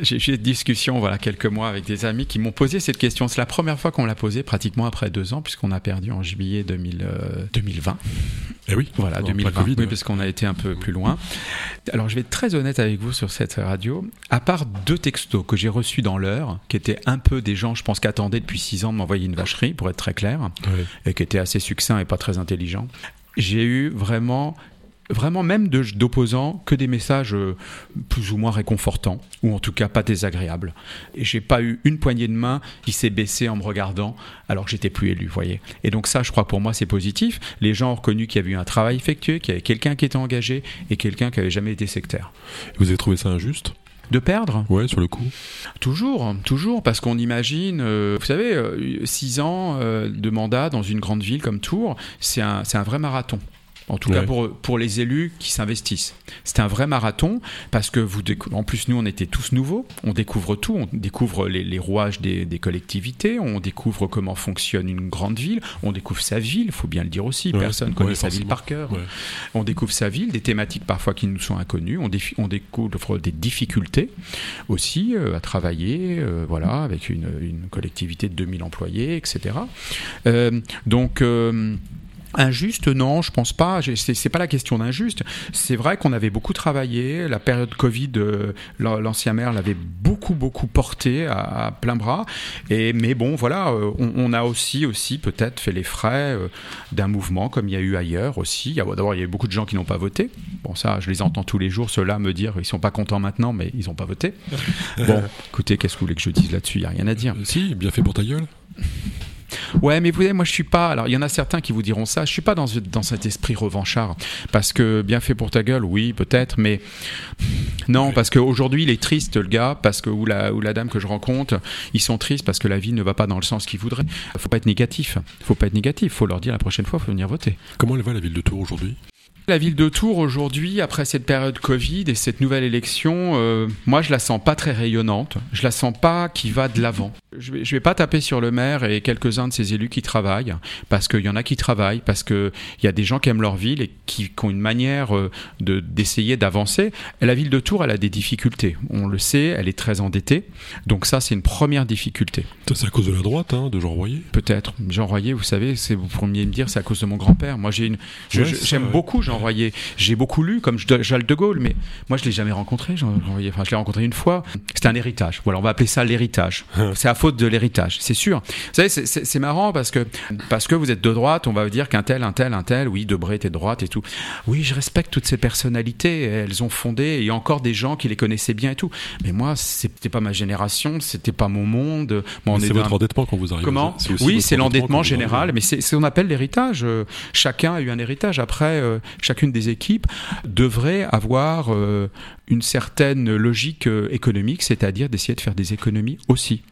j'ai eu des discussions voilà quelques mois avec des amis qui m'ont posé cette question. C'est la première fois qu'on l'a posée pratiquement après deux ans puisqu'on a perdu en juillet 2000, 2020. Eh oui, voilà 2020. COVID, oui, parce qu'on a été un peu plus loin. Alors je vais être très honnête avec vous sur cette radio. À part deux textos que j'ai reçus dans l'heure, qui étaient un peu des gens, je pense, qui attendaient depuis six ans de m'envoyer une vacherie, pour être très clair, et qui étaient assez succincts et pas très intelligents. J'ai eu vraiment vraiment même d'opposants que des messages euh, plus ou moins réconfortants ou en tout cas pas désagréables. Et j'ai pas eu une poignée de main qui s'est baissée en me regardant alors que j'étais plus élu, voyez. Et donc ça, je crois pour moi c'est positif. Les gens ont reconnu qu'il y avait eu un travail effectué, qu'il y avait quelqu'un qui était engagé et quelqu'un qui avait jamais été sectaire. Vous avez trouvé ça injuste? De perdre? Ouais, sur le coup. Toujours, toujours, parce qu'on imagine, euh, vous savez, euh, six ans de mandat dans une grande ville comme Tours, c'est un, un vrai marathon. En tout cas pour, pour les élus qui s'investissent. C'est un vrai marathon parce que vous en plus nous on était tous nouveaux, on découvre tout, on découvre les, rouages des, collectivités, on découvre comment fonctionne une grande ville, on découvre sa ville, il faut bien le dire aussi, personne ne connaît sa ville par cœur. On découvre sa ville, des thématiques parfois qui nous sont inconnues, on, on découvre des difficultés aussi euh, à travailler, euh, voilà, avec une, une, collectivité de 2000 employés, etc. Euh, donc Injuste, non, je pense pas. C'est pas la question d'injuste. C'est vrai qu'on avait beaucoup travaillé. La période Covid, euh, l'ancien maire l'avait beaucoup, beaucoup porté à, plein bras. Et mais bon, voilà, euh, on, a aussi, aussi peut-être fait les frais euh, d'un mouvement comme il y a eu ailleurs aussi. D'abord, il y a eu beaucoup de gens qui n'ont pas voté. Bon, ça, je les entends tous les jours. Ceux-là me dire, ils sont pas contents maintenant, mais ils n'ont pas voté. Bon, écoutez, qu'est-ce que vous voulez que je dise là-dessus? Il y a rien à dire. Si, bien fait pour ta gueule. Ouais, mais vous voyez, moi je suis pas. Alors il y en a certains qui vous diront ça. Je suis pas dans, dans cet esprit revanchard. Parce que bien fait pour ta gueule, oui, peut-être, mais non, parce qu'aujourd'hui il est triste le gars, parce que ou la, ou la dame que je rencontre, ils sont tristes parce que la vie ne va pas dans le sens qu'ils voudraient. Faut pas être négatif. Faut pas être négatif. Faut leur dire la prochaine fois, faut venir voter. Comment elle va la ville de Tours aujourd'hui? La ville de Tours aujourd'hui, après cette période Covid et cette nouvelle élection, euh, moi je la sens pas très rayonnante. Je la sens pas qui va de l'avant. Je vais, vais pas taper sur le maire et quelques-uns de ses élus qui travaillent, parce qu'il y en a qui travaillent, parce qu'il y a des gens qui aiment leur ville et qui, ont une manière euh, de d'essayer d'avancer. La ville de Tours, elle a des difficultés. On le sait, elle est très endettée. Donc ça, c'est une première difficulté. C'est à cause de la droite, hein, de Jean Royer Peut-être. Jean Royer, vous savez, c'est vous pourriez me dire, c'est à cause de mon grand-père. Moi, j'ai une, j'aime beaucoup Jean j'ai beaucoup lu, comme Charles de Gaulle, mais moi, je l'ai jamais rencontré, Jean Royer. Enfin, je l'ai rencontré une fois. C'était un héritage. Voilà, on va appeler ça l'héritage. c'est à faute de l'héritage, c'est sûr. Vous savez, c'est marrant parce que, parce que vous êtes de droite, on va vous dire qu'un tel, un tel, un tel, oui, Debré était de droite et tout. Oui, je respecte toutes ces personnalités. Elles ont fondé, et il y a encore des gens qui les connaissaient bien et tout. Mais moi, c'était pas ma génération, c'était pas mon monde. c'est votre endettement quand vous arrivez. Comment Oui, c'est l'endettement général, mais c'est ce qu'on appelle l'héritage. Chacun a eu un héritage. Après, euh, chacune des équipes devrait avoir euh, une certaine logique euh, économique, c'est-à-dire d'essayer de faire des économies aussi.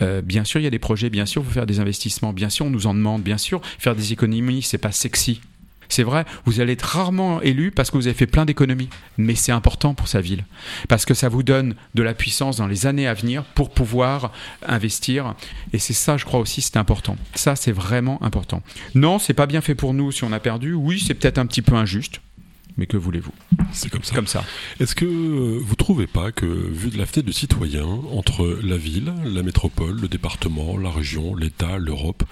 Euh, bien sûr, il y a des projets, bien sûr, il faut faire des investissements, bien sûr, on nous en demande, bien sûr, faire des économies, c'est pas sexy. C'est vrai, vous allez être rarement élu parce que vous avez fait plein d'économies, mais c'est important pour sa ville, parce que ça vous donne de la puissance dans les années à venir pour pouvoir investir, et c'est ça, je crois aussi, c'est important. Ça, c'est vraiment important. Non, c'est pas bien fait pour nous si on a perdu. Oui, c'est peut-être un petit peu injuste, mais que voulez-vous? C'est comme ça. Comme ça. Est-ce que vous trouvez pas que, vu de la fenêtre de citoyens, entre la ville, la métropole, le département, la région, l'État, l'Europe,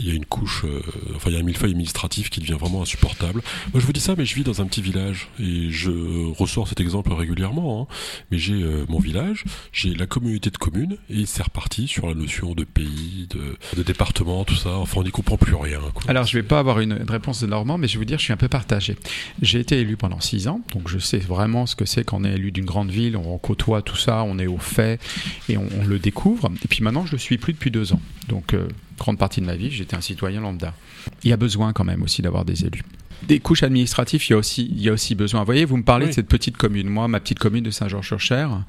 il y a une couche, euh, enfin il y a un millefeuille administratif qui devient vraiment insupportable. Moi je vous dis ça, mais je vis dans un petit village et je ressors cet exemple régulièrement. Hein. Mais j'ai euh, mon village, j'ai la communauté de communes et c'est reparti sur la notion de pays, de, département, tout ça. Enfin on n'y comprend plus rien. Alors je vais pas avoir une, réponse de Normand, mais je vais vous dire, je suis un peu partagé. J'ai été élu pendant six ans, donc je sais vraiment ce que c'est quand on est élu d'une grande ville, on côtoie tout ça, on est au fait et on, le découvre. Et puis maintenant je le suis plus depuis deux ans. Donc euh, grande partie de ma vie, j'étais un citoyen lambda. Il y a besoin quand même aussi d'avoir des élus. Des couches administratives, il y a aussi, il y a aussi besoin. Vous voyez, vous me parlez Oui. de cette petite commune. Moi, ma petite commune de Saint-Georges-sur-Cher,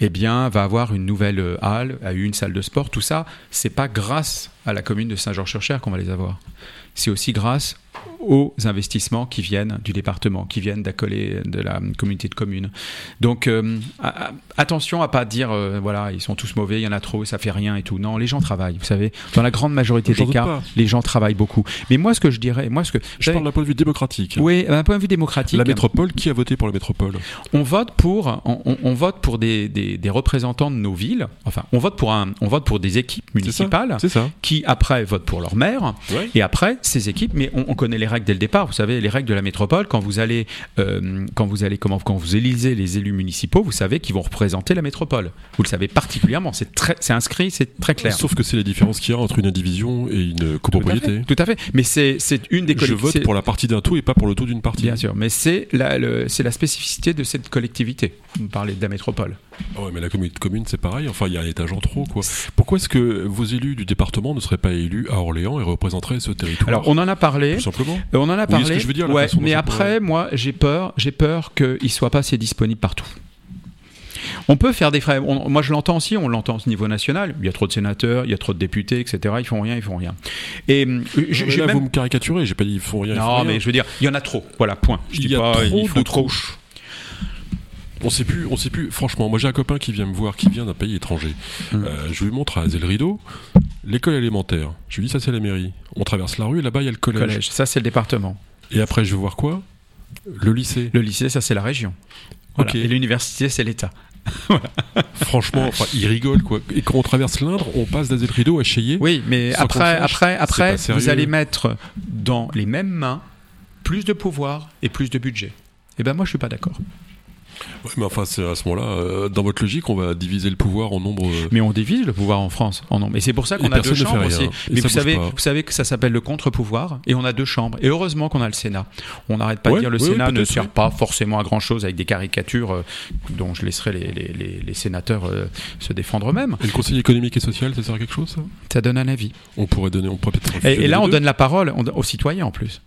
eh bien, va avoir une nouvelle euh, halle, a eu une salle de sport. Tout ça, c'est pas grâce à la commune de Saint-Georges-sur-Cher qu'on va les avoir. C'est aussi grâce aux investissements qui viennent du département, qui viennent d'accoler de la communauté de communes. Donc euh, a- attention à pas dire euh, voilà ils sont tous mauvais, il y en a trop, ça fait rien et tout. Non, les gens travaillent. Vous savez, dans la grande majorité des cas, pas. les gens travaillent beaucoup. Mais moi ce que je dirais, moi ce que Je parle d'un point de vue démocratique. oui, d'un point de vue démocratique, La métropole, qui a voté pour la métropole? On vote pour, on, vote pour des, des- des représentants de nos villes. Enfin, on vote pour un, on vote pour des équipes ça municipales C'est ça. qui après votent pour leur maire. Ouais. Et après, ces équipes, mais on, on connaît les règles dès le départ. Vous savez, les règles de la métropole, quand vous allez, euh, quand vous allez, comment, quand vous élisez les élus municipaux, vous savez qu'ils vont représenter la métropole. Vous le savez particulièrement. C'est très, c'est inscrit, c'est très clair. Sauf que c'est la différence qu'il y a entre une indivision et une Tout à copropriété. fait. Tout à fait. Mais c'est, c'est une des Je collectivités. vote pour la partie d'un tout et pas pour le tout d'une partie. Bien sûr, mais c'est la, le- c'est la spécificité de cette collectivité. Vous parlez de la métropole. Ouais, mais la communauté communes, c'est pareil. Enfin, il y a un étage en trop, quoi. Pourquoi est-ce que vos élus du département ne seraient pas élus à Orléans et représenteraient ce territoire Alors, on en a parlé. Tout simplement. Euh, On en a ce parlé. que je veux dire, ouais, mais après, moi, j'ai peur, j'ai peur qu'il ne soit pas assez disponible partout. On peut faire des frais. on- moi, je l'entends aussi, on l'entend au niveau national. Il y a trop de sénateurs, il y a trop de députés, etc. Ils font rien, ils font rien. Et euh, je- là, même- vous me caricaturez. J'ai pas dit ils font rien. ils font non, rien. mais je veux dire, il y en a trop. Voilà, point. Je il dis y a pas, trop ils font de couches. On sait plus, on sait plus. Franchement, moi j'ai un copain qui vient me voir, qui vient d'un pays étranger. Hum. Euh, je lui montre à Zel Rideau l'école élémentaire. Je lui dis ça c'est la mairie. On traverse la rue, là-bas il y a le collège. Collège, ça c'est le département. Et après je vais voir quoi? Le lycée. Le lycée, ça c'est la région. Voilà. Et l'université, c'est l'État. Franchement, enfin, il rigole quoi. Et quand on traverse l'Indre, on passe d'Azel Rideau à Cheyé. Oui, mais après, après, après, vous allez mettre dans les mêmes mains plus de pouvoir et plus de budget. Eh ben moi, je suis pas d'accord. Ouais, mais enfin, c'est à ce moment-là, euh, dans votre logique, on va diviser le pouvoir en nombre. euh, Mais on divise le pouvoir en France en nombre. Et c'est pour ça qu'on a deux ne chambres aussi. Mais vous savez, pas. vous savez que ça s'appelle le contre-pouvoir et on a deux chambres. Et heureusement qu'on a le Sénat. On n'arrête pas Ouais, de dire le oui, oui, Sénat ne sert oui. pas forcément à grand chose avec des caricatures euh, dont je laisserai les, les- les- les sénateurs euh, se défendre eux-mêmes. Et le Conseil économique et social, ça sert à quelque chose ça? Ça donne un avis. On pourrait donner, on pourrait peut-être. Et, là, on deux. donne la parole on- aux citoyens en plus.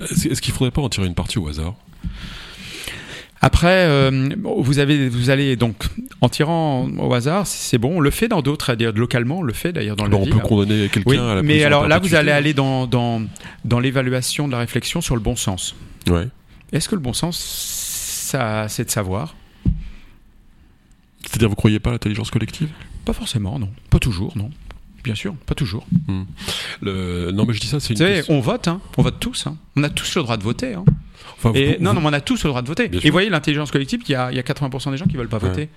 Est-ce qu'il faudrait pas en tirer une partie au hasard? Après, euh, vous, avez, vous allez donc, en tirant au hasard, c'est bon, on le fait dans d'autres, c'est-à-dire localement, on le fait d'ailleurs dans Bon, le On peut condamner quelqu'un Oui, à la mais à alors là, vous allez aller dans, dans, dans l'évaluation de la réflexion sur le bon sens. Ouais. Est-ce que le bon sens, ça, c'est de savoir? C'est-à-dire, vous croyez pas à l'intelligence collective? Pas forcément, non. Pas toujours, non. Bien sûr, pas toujours. Le- Non, mais je dis ça, c'est Vous une. savez, question- on vote, hein. on vote tous. hein. On a tous le droit de voter. hein. Enfin, vous- Et, vous- non, non, mais on a tous le droit de voter. Bien Et vous voyez, l'intelligence collective, il y a, il y a 80% des gens qui veulent pas voter. Ouais,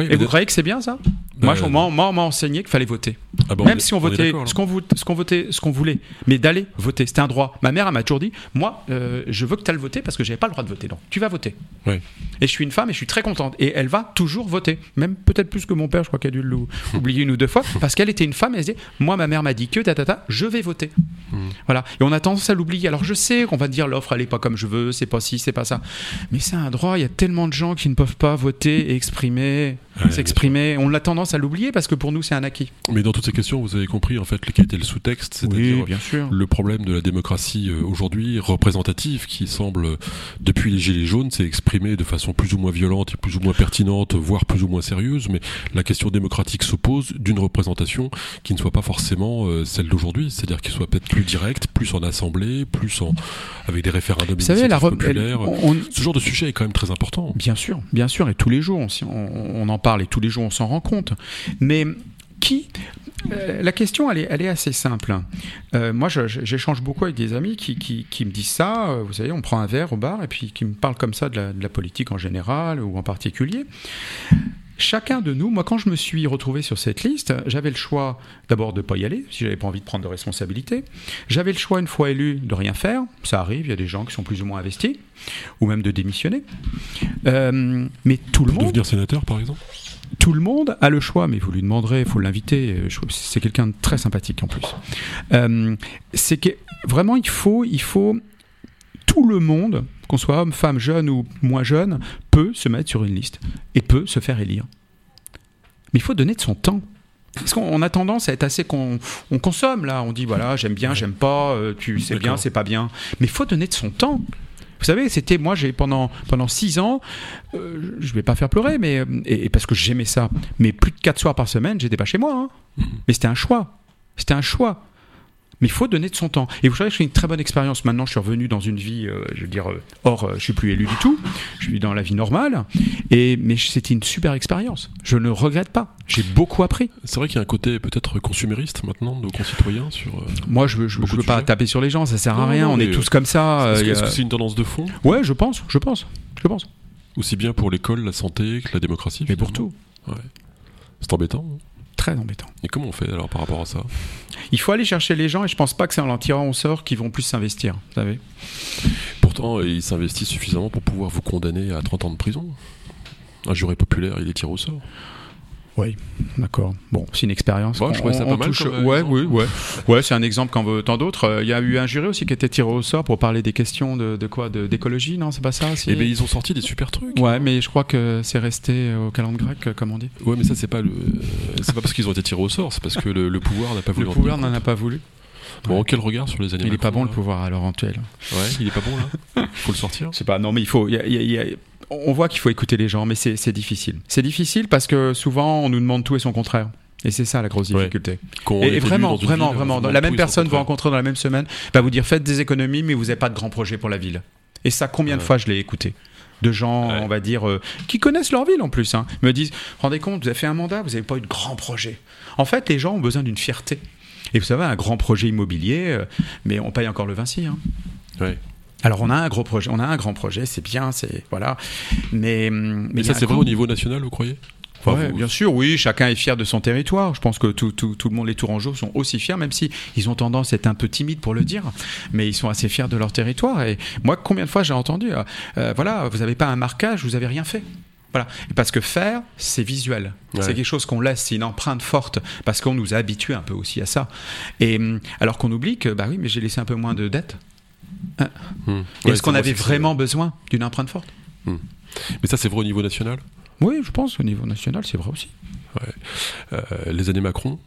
Et vous croyez que c'est bien ça? Bah, Moi, je- moi, moi, on m'a enseigné qu'il fallait voter. ah bah, Même est- si on est votait ce qu'on votait, ce voulait, mais d'aller voter, c'était un droit. Ma mère elle m'a toujours dit, moi, euh, je veux que tu ailles voter parce que j'avais pas le droit de voter. Donc, tu vas voter. Ouais. Et je suis une femme et je suis très contente. Et elle va toujours voter, même peut-être plus que mon père. Je crois qu'elle a dû l'oublier une ou deux fois parce qu'elle était une femme. Et elle se dit, moi, ma mère m'a dit que ta, ta, ta, je vais voter. Hmm. Voilà. Et on a tendance à l'oublier. Alors, je sais qu'on va dire l'offre, elle est pas comme je veux, c'est pas ci, c'est pas ça. Mais c'est un droit. Il y a tellement de gens qui ne peuvent pas voter et exprimer, 예. Ouais, s'exprimer. On a tendance à l'oublier parce que pour nous, c'est un acquis. Mais dans toutes ces questions, vous avez compris en fait quel était le sous-texte, c'est-à-dire sûr. le problème de la démocratie euh, aujourd'hui représentative qui semble, euh, depuis les Gilets jaunes, s'est exprimé de façon plus ou moins violente et plus ou moins pertinente, voire plus ou moins sérieuse, mais la question démocratique s'oppose d'une représentation qui ne soit pas forcément euh, celle d'aujourd'hui, c'est-à-dire qu'il soit peut-être plus directe, plus en assemblée, plus en, avec des référendums Vous savez, la d'initiative re- populaire. on- on- Ce genre de sujet est quand même très important. Bien sûr, bien sûr, et tous les jours, on- on en parle et tous les jours, on s'en rend compte. Mais qui euh, La question, elle est, assez simple. Euh, moi, j'échange beaucoup avec des amis qui, me disent ça. euh, Vous savez, on prend un verre au bar et puis qui me parlent comme ça de la politique en général ou en particulier. Chacun de nous, moi quand je me suis retrouvé sur cette liste, j'avais le choix d'abord de ne pas y aller, si j'avais pas envie de prendre de responsabilité. J'avais le choix, une fois élu, de rien faire. Ça arrive, il y a des gens qui sont plus ou moins investis, ou même de démissionner. Euh, mais tout le monde, devenir sénateur, par exemple tout le monde a le choix, mais vous lui demanderez, il faut l'inviter. C'est quelqu'un de très sympathique en plus. Euh, c'est que vraiment, il faut, il faut tout le monde, qu'on soit homme, femme, jeune ou moins jeune, peut se mettre sur une liste et peut se faire élire. Mais il faut donner de son temps. Parce qu'on a tendance à être assez qu'on on consomme là, on dit voilà j'aime bien, j'aime pas, euh, tu c'est bien, c'est pas bien. Mais il faut donner de son temps. Vous savez, c'était moi j'ai pendant pendant six ans, euh, je vais pas faire pleurer, mais et, parce que j'aimais ça. Mais plus de quatre soirs par semaine, j'étais pas chez moi. Hein. Mhm. Mais c'était un choix. C'était un choix. Mais il faut donner de son temps. Et vous savez, je fais une très bonne expérience. Maintenant, je suis revenu dans une vie, euh, je veux dire, euh, or, euh, je suis plus élu du tout. Je suis dans la vie normale. Et mais c'était une super expérience. Je ne regrette pas. J'ai beaucoup appris. C'est vrai qu'il y a un côté peut-être consumériste maintenant de nos concitoyens sur. Moi, je, je, veux pas taper sur les gens. Ça sert à rien. On est tous comme ça. Est-ce que c'est une tendance de fond? Ouais, je pense. Je pense. Je pense. Aussi bien pour l'école, la santé que la démocratie. Mais pour tout. Ouais. C'est embêtant. Hein très embêtant. Et comment on fait alors par rapport à ça? Il faut aller chercher les gens et je pense pas que c'est en leur tirant au sort qu'ils vont plus s'investir, vous savez. Pourtant, ils s'investissent suffisamment pour pouvoir vous condamner à 30 ans de prison. Un jury populaire, il est tiré au sort. Oui, d'accord. Bon, c'est une expérience. je trouvais ça pas mal. ouais, oui, ouais. ouais, c'est un exemple quand veut tant d'autres. Euh, il y a eu un jury aussi qui était tiré au sort pour parler des questions de, de quoi D'écologie, non C'est pas ça Eh bien, ils ont sorti des super trucs. Ouais, mais je crois que c'est resté au calendrier grec, comme on dit. Ouais, mais ça, c'est pas le. C'est pas parce qu'ils ont été tirés au sort, c'est parce que le, pouvoir n'a pas voulu. Le pouvoir n'en a pas voulu. Bon, quel regard sur les années Il est pas bon le pouvoir à l'heure actuelle. Ouais, il est pas bon là. Il faut le sortir. C'est pas. Non, mais il faut. y a on voit qu'il faut écouter les gens, mais c'est difficile. C'est difficile parce que souvent on nous demande tout et son contraire. Et c'est ça la grosse difficulté. Et, vraiment, vraiment, vraiment, la même personne vous rencontrer dans la même semaine va vous dire faites des économies, mais vous n'avez pas de grands projets pour la ville. Et ça, combien de fois je l'ai écouté de gens, on va dire, euh, qui connaissent leur ville en plus, hein, me disent rendez compte, vous avez fait un mandat, vous n'avez pas eu de grands projets. En fait, les gens ont besoin d'une fierté. Et vous savez, un grand projet immobilier, euh, mais on paye encore le Vinci. Hein. Alors on a un gros projet, on a un grand projet, c'est bien, c'est voilà. Mais mais, ça c'est vrai au niveau national, vous croyez? Bien sûr, oui, chacun est fier de son territoire. Je pense que tout, tout, tout le monde, les Tourangeaux, sont aussi fiers, même si ils ont tendance à être un peu timides pour le dire, mais ils sont assez fiers de leur territoire. Et moi, combien de fois j'ai entendu, euh, euh, voilà, vous n'avez pas un marquage, vous n'avez rien fait. Voilà. Parce que faire, c'est visuel. C'est quelque chose qu'on laisse, c'est une empreinte forte, parce qu'on nous a habitués un peu aussi à ça. Et hum, alors qu'on oublie que, bah oui, mais j'ai laissé un peu moins de dettes. Hmm. Est-ce qu'on avait vraiment besoin d'une empreinte forte? Hmm. Mais ça, c'est vrai au niveau national? Oui, je pense au niveau national, c'est vrai aussi. Euh, les années Macron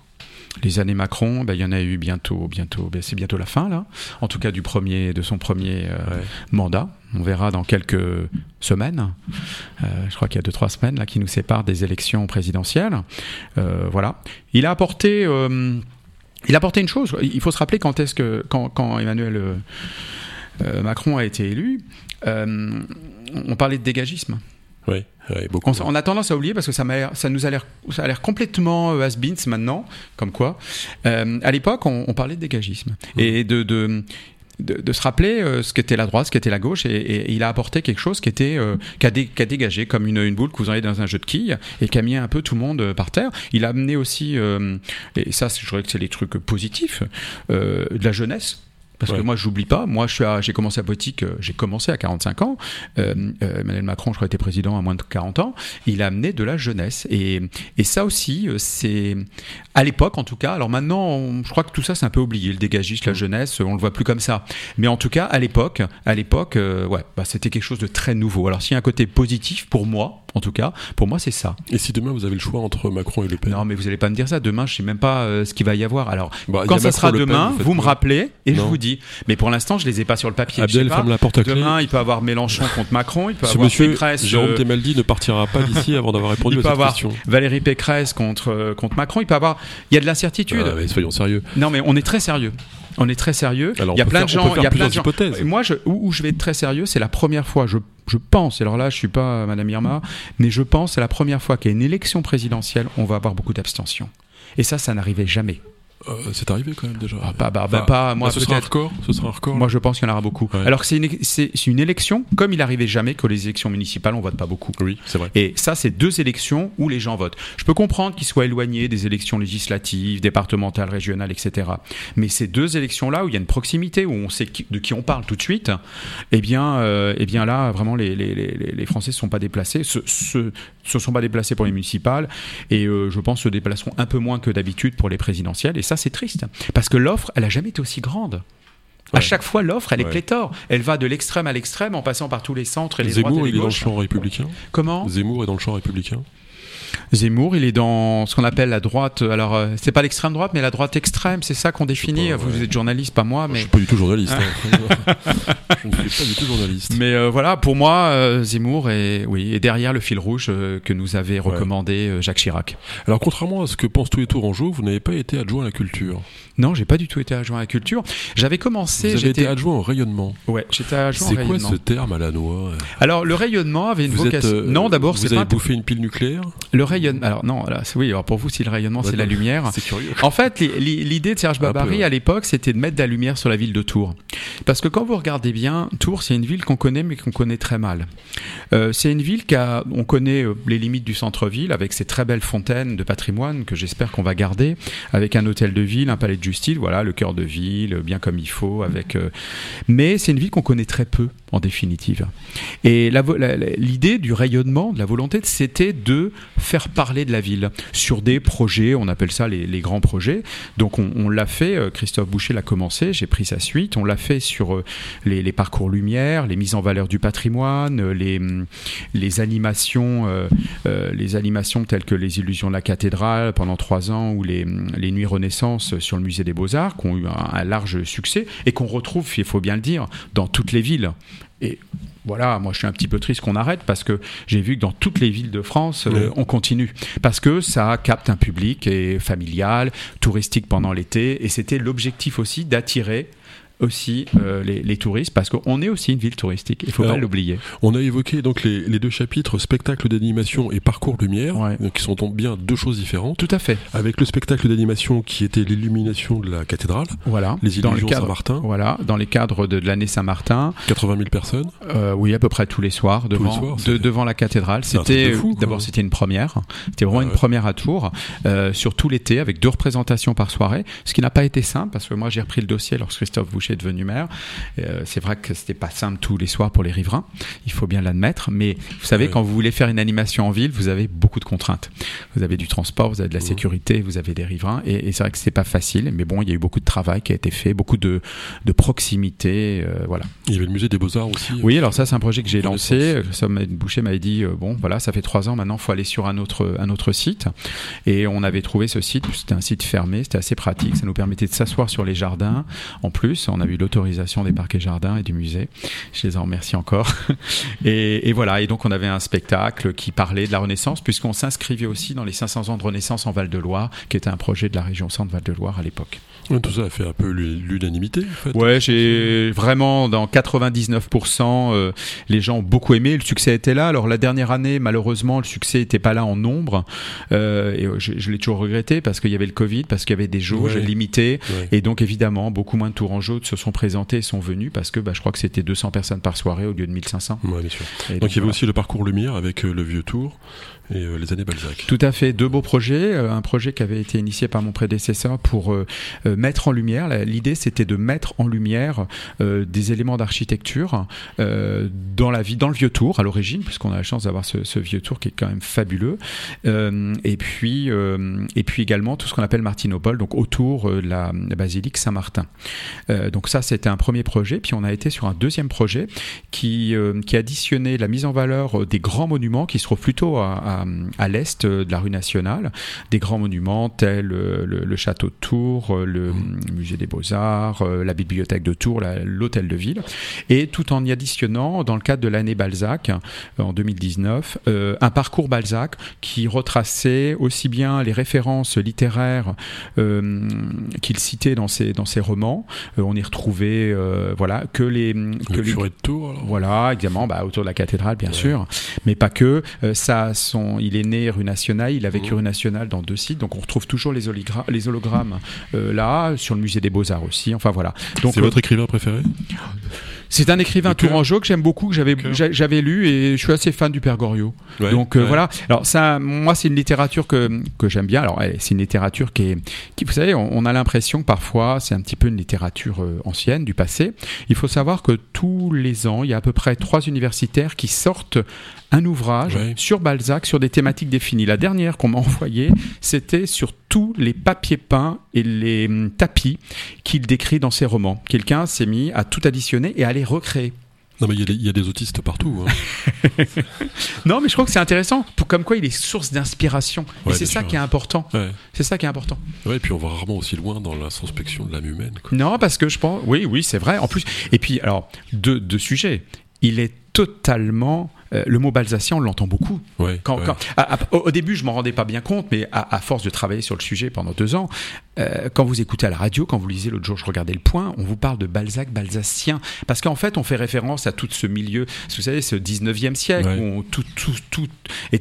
les années Macron, ben, il y en a eu bientôt, bientôt, ben, c'est bientôt la fin là. En tout cas du premier, de son premier euh, mandat. On verra dans quelques semaines. Euh, je crois qu'il y a deux trois semaines là qui nous séparent des élections présidentielles. voilà. Il a apporté il a apporté une chose. Il faut se rappeler quand est-ce que quand, quand Emmanuel euh, euh, Macron a été élu, euh, on parlait de dégagisme. Oui, On, a tendance à oublier parce que ça, ça nous a l'air, ça a l'air complètement has-beens maintenant, comme quoi. à l'époque, on, parlait de dégagisme mmh. et de, de de, se rappeler euh, ce qu'était la droite, ce qu'était la gauche, et, il a apporté quelque chose qui était euh, qui, a dégagé comme une, une, boule que vous avez dans un jeu de quilles et qui a mis un peu tout le monde euh, par terre. Il a amené aussi, et ça, je dirais que c'est les trucs positifs, de la jeunesse parce que moi, j'oublie pas. Moi, j'ai commencé à politique, euh, j'ai commencé à 45 ans. Euh, euh, Emmanuel Macron, je crois, était président à moins de 40 ans. Il a amené de la jeunesse. Et, et ça aussi, euh, c'est à l'époque, en tout cas. Alors maintenant, je crois que tout ça, c'est un peu oublié. Le dégagiste, la mm. jeunesse, on le voit plus comme ça. Mais en tout cas, à l'époque, à l'époque, ouais, bah, c'était quelque chose de très nouveau. Alors, s'il y a un côté positif pour moi, en tout cas, pour moi, c'est ça. Et si demain vous avez le choix entre Macron et Le Pen Non, mais vous n'allez pas me dire ça. Demain, je sais même pas ce qu'il va y avoir. Alors, bah, quand ça sera demain, vous, me rappelez et je vous dis mais pour l'instant, je les ai pas sur le papier. Abdel ferme la porte à Demain, il peut avoir Mélenchon contre Macron. Il peut Ce avoir monsieur Pécresse. Jérôme euh, Temaldi ne partira pas d'ici avant d'avoir répondu il à peut cette avoir question. Valérie Pécresse contre euh, contre Macron. Il peut avoir. Il y a de l'incertitude. Ah, soyons sérieux. Non, mais on est très sérieux. On est très sérieux. Alors, il y a plein de gens. Il y a plein d'hypothèses. Moi, je, où, je vais être très sérieux, c'est la première fois. Je, je pense. Alors là, je suis pas Madame Irma, mais je pense c'est la première fois qu'il y a une élection présidentielle, on va avoir beaucoup d'abstention. Et ça, ça n'arrivait jamais. Euh, c'est arrivé quand même déjà. Ah, bah, bah, bah, pas, moi, ce, sera un record, ce sera un record. Moi, je pense qu'il y en aura beaucoup. Alors que c'est une, c'est, une élection, comme il arrivait jamais que les élections municipales, on vote pas beaucoup. Oui, c'est vrai. Et ça, c'est deux élections où les gens votent. Je peux comprendre qu'ils soient éloignés des élections législatives, départementales, régionales, etc. Mais ces deux élections-là, où il y a une proximité, où on sait de qui on parle tout de suite, eh bien, euh, eh bien là, vraiment, les, les, les, les Français ne se sont pas déplacés, se, se, se, sont pas déplacés pour les municipales, et euh, je pense se déplaceront un peu moins que d'habitude pour les présidentielles. Et ça, c'est triste. Parce que l'offre, elle a jamais été aussi grande. À chaque fois, l'offre, elle est pléthore. Elle va de l'extrême à l'extrême en passant par tous les centres et les Zemmour, droites et il est dans le champ républicain? Comment? Zemmour est dans le champ républicain? Zemmour, il est dans ce qu'on appelle la droite. Alors, euh, c'est pas l'extrême droite, mais la droite extrême. C'est ça qu'on définit. pas, vous, ouais. êtes journaliste, pas moi, Je mais. suis pas du tout journaliste. hein. je ne suis pas du tout journaliste. Mais euh, voilà, pour moi, euh, Zemmour est, oui, est derrière le fil rouge euh, que nous avait recommandé Jacques Chirac. Alors, contrairement à ce que pensent tous les Tourangeaux, vous n'avez pas été adjoint à la culture. Non, j'ai pas du tout été adjoint à la culture. J'avais commencé. Vous avez été adjoint au rayonnement. Ouais, j'étais adjoint au C'est quoi rayonnement. ce terme à la noix Alors, le rayonnement avait une Vous vocation. non, d'abord, vous c'est avez pas un- bouffé une pile nucléaire? Le rayonnement. Alors non, là, oui. Alors pour vous, si le rayonnement c'est la lumière. C'est curieux. En fait, li- li- l'idée de Serge peu, Babary ouais. à l'époque, c'était de mettre de la lumière sur la ville de Tours. Parce que quand vous regardez bien, Tours, c'est une ville qu'on connaît, mais qu'on connaît très mal. Euh, c'est une ville qui a, on connaît euh, les limites du centre-ville, avec ses très belles fontaines de patrimoine que j'espère qu'on va garder, avec un hôtel de ville, un palais de justice, voilà, le cœur de ville, euh, bien comme il faut. Avec, euh, Mais c'est une ville qu'on connaît très peu, en définitive. Et l'idée du rayonnement, de la volonté, c'était de faire parler de la ville sur des projets, on appelle ça les, grands projets. Donc on, l'a fait, euh, Christophe Boucher l'a commencé, j'ai pris sa suite, on l'a fait sur euh, les, parcours lumière, les mises en valeur du patrimoine, euh, les, hum, les animations, les animations telles que les illusions de la cathédrale pendant trois ans ou les, hum, les nuits Renaissance sur le musée des Beaux-Arts, qui ont eu un large succès et qu'on retrouve, il faut bien le dire, dans toutes les villes. Et voilà, moi je suis un petit peu triste qu'on arrête parce que j'ai vu que dans toutes les villes de France, euh, on continue. Parce que ça capte un public et familial, touristique pendant l'été. Et c'était l'objectif aussi d'attirer aussi euh, les, les touristes parce qu'on est aussi une ville touristique. Il faut Alors, pas l'oublier. On a évoqué donc les, les deux chapitres spectacle d'animation et parcours lumière, Ouais. qui sont donc bien deux choses différentes. Tout à fait. Avec le spectacle d'animation qui était l'illumination de la cathédrale, Voilà. les dans le illusions cadre, Saint-Martin, voilà, dans les cadres de, de l'année Saint-Martin, 80 000 personnes. Euh, oui, à peu près tous les soirs, devant, les soirs, de- devant la cathédrale. C'était d'abord c'était une première, c'était vraiment Ah une première à Tours euh, sur tout l'été avec deux représentations par soirée, ce qui n'a pas été simple parce que moi j'ai repris le dossier lorsque Christophe Boucher est devenu maire. Euh, c'est vrai que c'était pas simple tous les soirs pour les riverains, il faut bien l'admettre. Mais vous savez, quand vous voulez faire une animation en ville, vous avez beaucoup de contraintes. Vous avez du transport, vous avez de la sécurité, vous avez des riverains, et, et c'est vrai que c'est pas facile. Mais bon, il y a eu beaucoup de travail qui a été fait, beaucoup de, de proximité, euh, voilà. Il y avait le musée des Beaux-Arts aussi. Oui, alors ça, c'est un projet que j'ai lancé. Boucher m'avait dit euh, bon, voilà, ça fait trois ans maintenant, faut aller sur un autre, un autre site. Et on avait trouvé ce site. C'était un site fermé, c'était assez pratique. Ça nous permettait de s'asseoir sur les jardins. En plus, on a eu l'autorisation des parcs et jardins et du musée. Je les en remercie encore. Et, et voilà. Et donc, on avait un spectacle qui parlait de la Renaissance, puisqu'on s'inscrivait aussi dans les 500 ans de Renaissance en Val-de-Loire, qui était un projet de la région Centre Val-de-Loire à l'époque. Tout ça a fait un peu l'unanimité en fait. Ouais, j'ai vraiment dans 99%, euh, les gens ont beaucoup aimé. Le succès était là. Alors la dernière année, malheureusement, le succès n'était pas là en nombre. Euh, et euh, je, je l'ai toujours regretté parce qu'il y avait le Covid, parce qu'il y avait des jauges Ouais. limitées. Ouais. Et donc évidemment, beaucoup moins de Tourangeaux se sont présentés et sont venus parce que bah, je crois que c'était 200 personnes par soirée au lieu de 1500. Ouais, bien sûr. Et Donc, il y avait voilà. aussi le parcours lumière avec euh, le vieux tour euh, les années Balzac. Tout à fait, deux beaux projets. Euh, un projet qui avait été initié par mon prédécesseur pour euh, mettre en lumière. L'idée, c'était de mettre en lumière des éléments d'architecture dans la vie, dans le vieux tour à l'origine, puisqu'on a la chance d'avoir ce, vieux tour qui est quand même fabuleux. Et puis, et puis également tout ce qu'on appelle Martinopole, donc autour de la, basilique Saint-Martin. Donc ça, c'était un premier projet. Puis on a été sur un deuxième projet qui, qui additionnait la mise en valeur des grands monuments qui se trouvent plutôt à, à l'est euh, de la rue nationale, des grands monuments tels euh, le, le château de Tours, euh, le musée des beaux-arts, la bibliothèque de Tours, l'hôtel de ville, et tout en y additionnant, dans le cadre de l'année Balzac, en 2019, euh, un parcours Balzac qui retraçait aussi bien les références littéraires euh, qu'il citait dans ses, dans ses romans, Euh, on y retrouvait voilà, que les... Que Le les de Tours, alors. Voilà, évidemment, bah, autour de la cathédrale, bien Ouais. sûr, mais pas que. Ça, son, il est né rue Nationale, il a vécu Mhm. rue Nationale dans deux sites, donc on retrouve toujours les, hologra- les hologrammes euh, là, sur le musée des Beaux-Arts aussi. Enfin voilà. C'est euh, votre écrivain préféré? C'est un écrivain tourangeau que j'aime beaucoup, que j'avais j'avais lu et je suis assez fan du Père Goriot. Ouais, Donc euh, ouais. voilà. Alors ça, moi, c'est une littérature que, que j'aime bien. Alors elle, c'est une littérature qui est, qui, vous savez, on, on a l'impression que parfois c'est un petit peu une littérature euh, ancienne du passé. Il faut savoir que tous les ans, il y a à peu près trois universitaires qui sortent un ouvrage Ouais. sur Balzac sur des thématiques définies. La dernière qu'on m'a envoyée, c'était sur tous les papiers peints et les hum, tapis qu'il décrit dans ses romans. Quelqu'un s'est mis à tout additionner et à les recréer. Non, mais il y, a des autistes partout. Hein. non, mais je crois que c'est intéressant. Pour, comme quoi, il est source d'inspiration. et c'est ça qui est important. C'est ça qui est important. Et puis on va rarement aussi loin dans l'introspection de l'âme humaine. Non, parce que je pense. Oui, oui, c'est vrai. En plus, et puis, alors, deux, deux sujets. Il est totalement euh, le mot balsacien, on l'entend beaucoup. quand, au début, je m'en rendais pas bien compte, mais à, force de travailler sur le sujet pendant deux ans, euh, quand vous écoutez à la radio, quand vous lisez l'autre jour, je regardais le point, on vous parle de Balzac, balsacien, parce qu'en fait, on fait référence à tout ce milieu, vous savez, ce 19e siècle où tout, tout, tout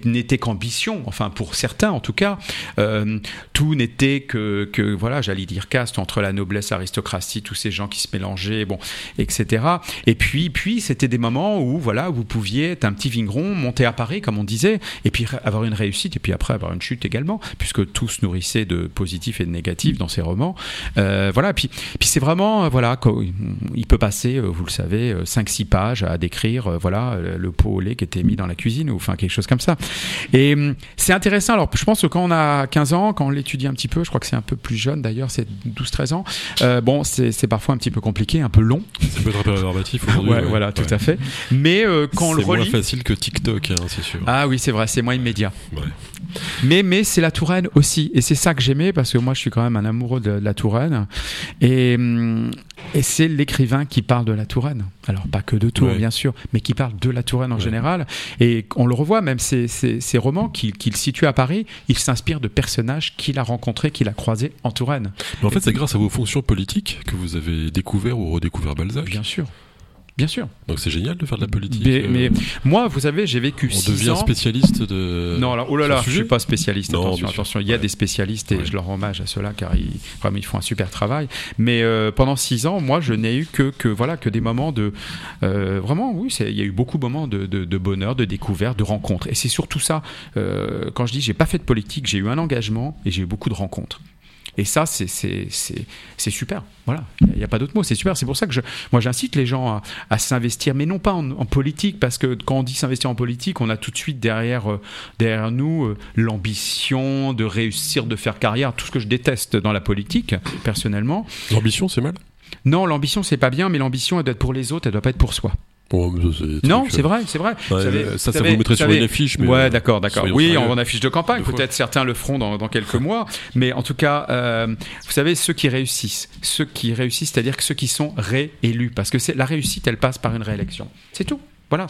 n'était qu'ambition, enfin pour certains en tout cas, euh, tout n'était que, que, voilà, j'allais dire caste entre la noblesse, l'aristocratie, tous ces gens qui se mélangeaient, bon, etc. Et puis, puis c'était des moments où voilà, vous pouviez être un petit vigneron, monter à Paris, comme on disait, et puis avoir une réussite, et puis après avoir une chute également, puisque tout se nourrissait de positif et de négatif dans ses romans. Euh, voilà, puis, puis c'est vraiment, euh, voilà, il peut passer, euh, vous le savez, 5-6 pages à décrire, voilà, le pot au lait qui était mis dans la cuisine, ou enfin quelque chose comme ça. Et hum, c'est intéressant, alors je pense que quand on a 15 ans, quand on l'étudie un petit peu, je crois que c'est un peu plus jeune d'ailleurs, c'est 12-13 ans, bon, c'est parfois un petit peu compliqué, un peu long. Ça peut être un peu rébarbatif aujourd'hui. Ouais, voilà, tout à fait. Mais quand on le relit facile que TikTok, hein, c'est sûr. Ah oui, c'est vrai, c'est moins immédiat. Mais, mais c'est la Touraine aussi. Et c'est ça que j'aimais, parce que moi, je suis quand même un amoureux de, la Touraine. Et, et c'est l'écrivain qui parle de la Touraine. Alors, pas que de Tours, bien sûr, mais qui parle de la Touraine en général. Et on le revoit, même ces, ces, romans qu'il situe à Paris, il s'inspire de personnages qu'il a rencontrés, qu'il a croisés en Touraine. Mais en fait, c'est grâce à vos fonctions politiques que vous avez découvert ou redécouvert Balzac. Bien sûr. Bien sûr. Donc c'est génial de faire de la politique. Mais, euh, moi, vous savez, j'ai vécu On devient spécialiste de. Non, alors, oh là là, je suis pas spécialiste. attention, attention. Il y a des spécialistes et je leur rends hommage à ceux-là car ils, vraiment, ils font un super travail. Mais euh, pendant six ans, moi, je n'ai eu que, que, voilà, que des moments de. Euh, vraiment, oui, il y a eu beaucoup de moments de, de, bonheur, de découverte, de rencontres. Et c'est surtout ça. quand je dis j'ai pas fait de politique, j'ai eu un engagement et j'ai eu beaucoup de rencontres. Et ça, c'est super. Voilà, il n'y a, pas d'autre mot. C'est super. C'est pour ça que je, moi, j'incite les gens à, s'investir, mais non pas en, politique, parce que quand on dit s'investir en politique, on a tout de suite derrière, euh, derrière nous euh, l'ambition de réussir, de faire carrière, tout ce que je déteste dans la politique, personnellement. L'ambition, c'est mal? Non, l'ambition, c'est pas bien, mais l'ambition, elle doit être pour les autres, elle doit pas être pour soi non, c'est vrai, c'est vrai. ça, ça vous mettrait sur une affiche. Mais ouais, d'accord, d'accord. Oui, en, affiche de campagne. Peut-être certains le feront dans, quelques mois. Mais en tout cas, euh, vous savez, ceux qui réussissent, ceux qui réussissent, c'est-à-dire que ceux qui sont réélus, parce que la réussite, elle passe par une réélection. C'est tout. Voilà,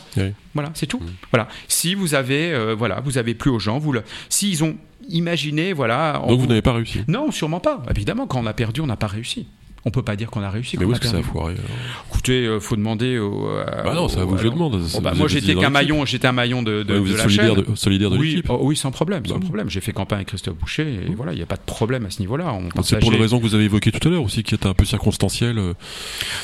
voilà, c'est tout. Mm. Voilà. Si vous avez, euh, voilà, vous avez plus aux gens, vous le, s'ils ont imaginé, voilà. Donc vous n'avez pas réussi. Non, sûrement pas. Évidemment, quand on a perdu, on n'a pas réussi on peut pas dire qu'on a réussi. Mais où est-ce que ça a foiré Écoutez, il euh, faut demander au. bah non, à vous je demande. Oh, bah, moi, j'étais qu'un maillon, j'étais un maillon de, de, vous êtes solidaire De, solidaire de oui, l'équipe. Oh, oui, sans problème, sans problème. J'ai fait campagne avec Christophe Boucher et voilà, il n'y a pas de problème à ce niveau-là. C'est pour les raisons que vous avez évoquées tout à l'heure aussi, qui est un peu circonstancielle. Euh.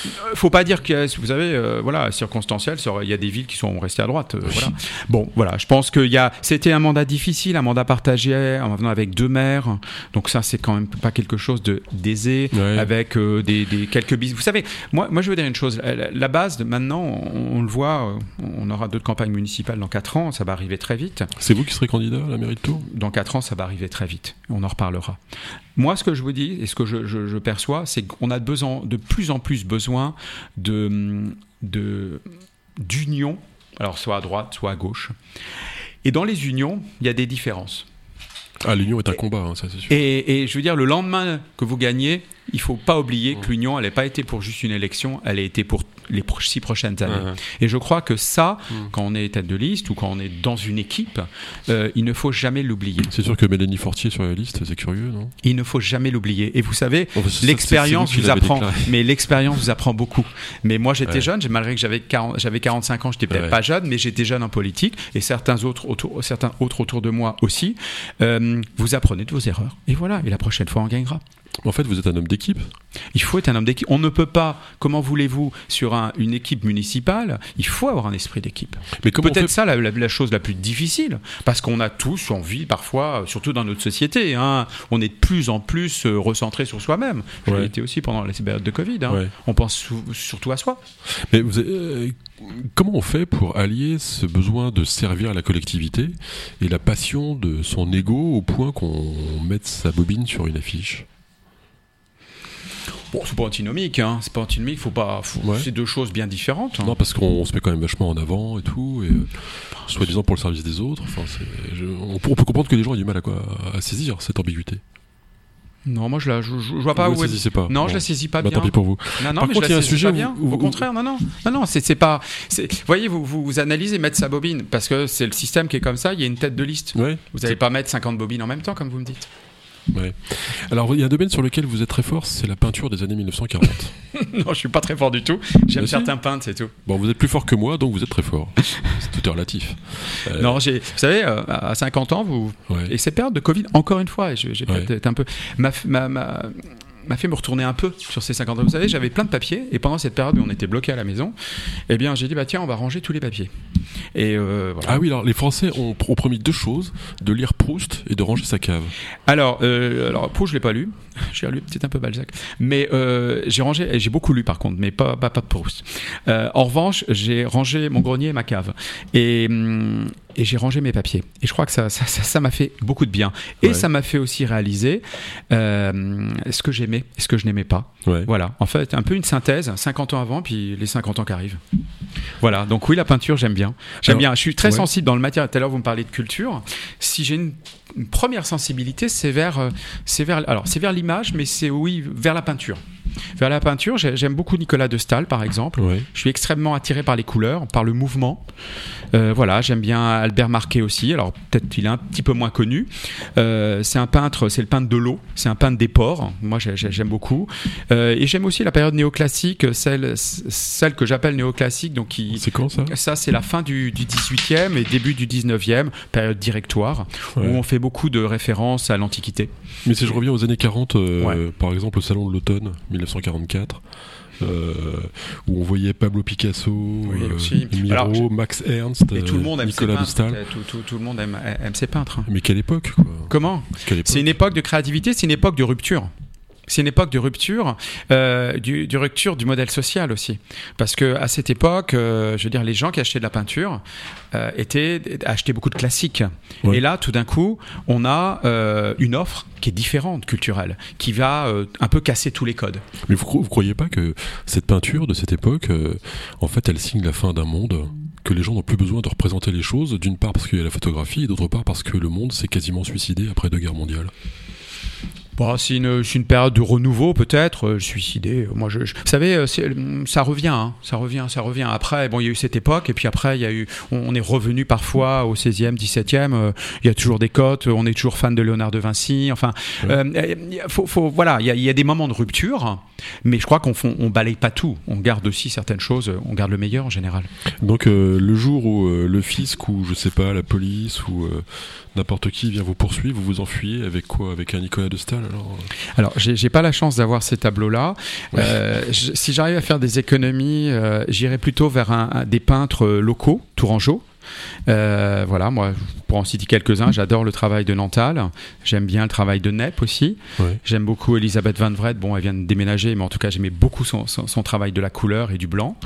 Euh, faut pas dire que, vous savez, voilà, circonstanciel, il y a des villes qui sont restées à droite. Voilà. Bon, voilà, je pense que c'était un mandat difficile, un mandat partagé en venant avec deux maires. Donc ça, c'est quand même pas quelque chose de d'aisé, avec des, des quelques vous savez, moi, moi je veux dire une chose. La, base, maintenant, on, le voit, on aura d'autres campagnes municipales dans 4 ans, ça va arriver très vite. C'est vous qui serez candidat à la mairie de Tours? Dans 4 ans, ça va arriver très vite. On en reparlera. Moi, ce que je vous dis et ce que je, je, perçois, c'est qu'on a besoin, de plus en plus besoin de d'union, alors soit à droite, soit à gauche. Et dans les unions, il y a des différences. Ah, l'union est un combat, hein, ça c'est sûr. Et, et, je veux dire, le lendemain que vous gagnez, il faut pas oublier que l'union, elle n'a pas été pour juste une élection, elle a été pour les six prochaines années. Et je crois que ça, mm. quand on est tête de liste ou quand on est dans une équipe, euh, il ne faut jamais l'oublier. C'est sûr que Mélanie Fortier sur la liste, c'est curieux, non? Il ne faut jamais l'oublier. Et vous savez, l'expérience vous apprend, mais l'expérience vous apprend beaucoup. Mais moi, j'étais jeune, malgré que j'avais j'avais 45 ans, j'étais peut-être pas jeune, mais j'étais jeune en politique et certains autres autour, certains autres autour de moi aussi. Euh, vous apprenez de vos erreurs. Et voilà. Et la prochaine fois, on gagnera. En fait, vous êtes un homme d'équipe. Il faut être un homme d'équipe. On ne peut pas, comment voulez-vous, sur une équipe municipale, il faut avoir un esprit d'équipe. Mais peut-être ça la, chose la plus difficile, parce qu'on a tous envie, parfois, surtout dans notre société, hein, on est de plus en plus euh, recentré sur soi-même. Je l'ai été aussi pendant les périodes de Covid. Hein. On pense surtout à soi. Mais euh, comment on fait pour allier ce besoin de servir la collectivité et la passion de son ego au point qu'on mette sa bobine sur une affiche? Bon, c'est pas antinomique, hein. c'est pas antinomique, faut pas. faut- Ouais. C'est deux choses bien différentes. hein. Non, parce qu'on on se met quand même vachement en avant et tout, et euh, soi-disant pour le service des autres. Enfin, c'est- je- on, peut, on peut comprendre que les gens aient du mal à, quoi, à saisir cette ambiguïté. Non, moi je, la, je, vois pas vous où. est- saisissez pas. Non, Bon. je la saisis pas Bah, bien. tant pis pour vous. Non, non, Par mais contre, il y a un sujet où bien. Au contraire, non, non, non, non, c'est pas. voyez, vous, vous, vous analysez, mettre sa bobine, parce que c'est le système qui est comme ça. Il y a une tête de liste. Ouais. Vous n'allez pas mettre 50 bobines en même temps, comme vous me dites. Ouais. Alors, il y a un domaine sur lequel vous êtes très fort, c'est la peinture des années 1940. non, je suis pas très fort du tout. J'aime Bah, certains peintres, c'est tout. bon, vous êtes plus fort que moi, donc vous êtes très fort. C'est tout est relatif. Euh, Non, j'ai, vous savez, euh, à 50 ans, vous, Ouais. et ces périodes de Covid, encore une fois, j'ai Ouais. un peu, m'a, m'a- m'a fait me retourner un peu sur ces 50 ans. Vous savez, j'avais plein de papiers, et pendant cette période où on était bloqué à la maison, eh bien, j'ai dit, bah tiens, on va ranger tous les papiers. Et euh, voilà. Ah oui, alors les Français ont, ont promis deux choses de lire Proust et de ranger sa cave. Alors, euh, alors Proust, je l'ai pas lu. J'ai lu peut-être un peu Balzac, mais euh, j'ai rangé. J'ai beaucoup lu par contre, mais pas pas, pas de Proust. Euh, en revanche, j'ai rangé mon grenier et ma cave, et hum, et j'ai rangé mes papiers. Et je crois que ça ça ça ça m'a fait beaucoup de bien. Et Ouais. ça m'a fait aussi réaliser euh, ce que j'aimais et ce que je n'aimais pas. Ouais. Voilà. En fait, un peu une synthèse. 50 ans avant, puis les 50 ans qui arrivent. Voilà. Donc oui, la peinture, j'aime bien. J'aime bien. Je suis très ouais. sensible dans le matériel. Tout à l'heure, vous me parlez de culture. Si j'ai une première sensibilité, c'est vers, euh, vers l'image, mais c'est oui vers la peinture. Vers la peinture, j'ai- j'aime beaucoup Nicolas de Stahl, par exemple. Je suis extrêmement attiré par les couleurs, par le mouvement. Euh, voilà, j'aime bien Albert Marquet aussi. Alors peut-être qu'il est un petit peu moins connu. Euh, c'est un peintre, c'est le peintre de l'eau, c'est un peintre des ports. Moi, j'ai- j'ai- j'aime beaucoup. Euh, et j'aime aussi la période néoclassique, celle, celle que j'appelle néoclassique, donc qui, C'est quand ça? ça, c'est la fin du, du 18e et début du 19e, période directoire, Ouais. où on fait beaucoup de références à l'Antiquité. Mais si je reviens aux années 40, euh, Ouais. par exemple au Salon de l'Automne 1944, euh, où on voyait Pablo Picasso, euh, aussi. Miro, Alors, je- Max Ernst, Et tout le euh, monde aime Nicolas de Stahl. peintres. Tout, tout- tout le monde aime, aime ces peintres. hein. Mais quelle époque quoi. Comment? C'est une époque de créativité, c'est une époque de rupture. C'est une époque de rupture, euh, du, du rupture du modèle social aussi, parce que à cette époque, euh, je veux dire, les gens qui achetaient de la peinture euh, étaient achetaient beaucoup de classiques. Ouais. Et là, tout d'un coup, on a une offre qui est différente, culturelle, qui va un peu casser tous les codes. Mais vous, vous croyez pas que cette peinture de cette époque, en fait, elle signe la fin d'un monde que les gens n'ont plus besoin de représenter les choses, d'une part parce qu'il y a la photographie, et d'autre part parce que le monde s'est quasiment suicidé après deux guerres mondiales? Bon, c'est une, une période de renouveau peut-être, euh, suicidé. Moi, je, je- vous savez, euh, c'est- ça revient, hein, ça revient, ça revient. Après, bon, il y a eu cette époque, et puis après, il y a eu, on, on est revenu parfois au 16e, 17e. euh, il y a toujours des cotes, on est toujours fan de Léonard de Vinci. Enfin, Ouais. euh, il y a- faut, faut- voilà, il y, a, il y a des moments de rupture, mais je crois qu'on on balaye pas tout. On garde aussi certaines choses, euh, on garde le meilleur en général. Donc euh, le jour où euh, le fisc ou je sais pas la police ou euh, n'importe qui vient vous poursuivre, vous vous enfuyez avec quoi? Avec un Nicolas de Stahl alors euh? Alors, j'ai pas la chance d'avoir ces tableaux-là. Euh, si j'arrive à faire des économies, euh, j'irai plutôt vers un, un- des peintres locaux, tourangeaux. Euh, voilà, moi, pour en citer quelques-uns, j'adore le travail de Nantal. J'aime bien le travail de Nepp aussi. Ouais. J'aime beaucoup Elisabeth Van Vred. Bon, elle vient de déménager, mais en tout cas, j'aimais beaucoup son, son- son travail de la couleur et du blanc.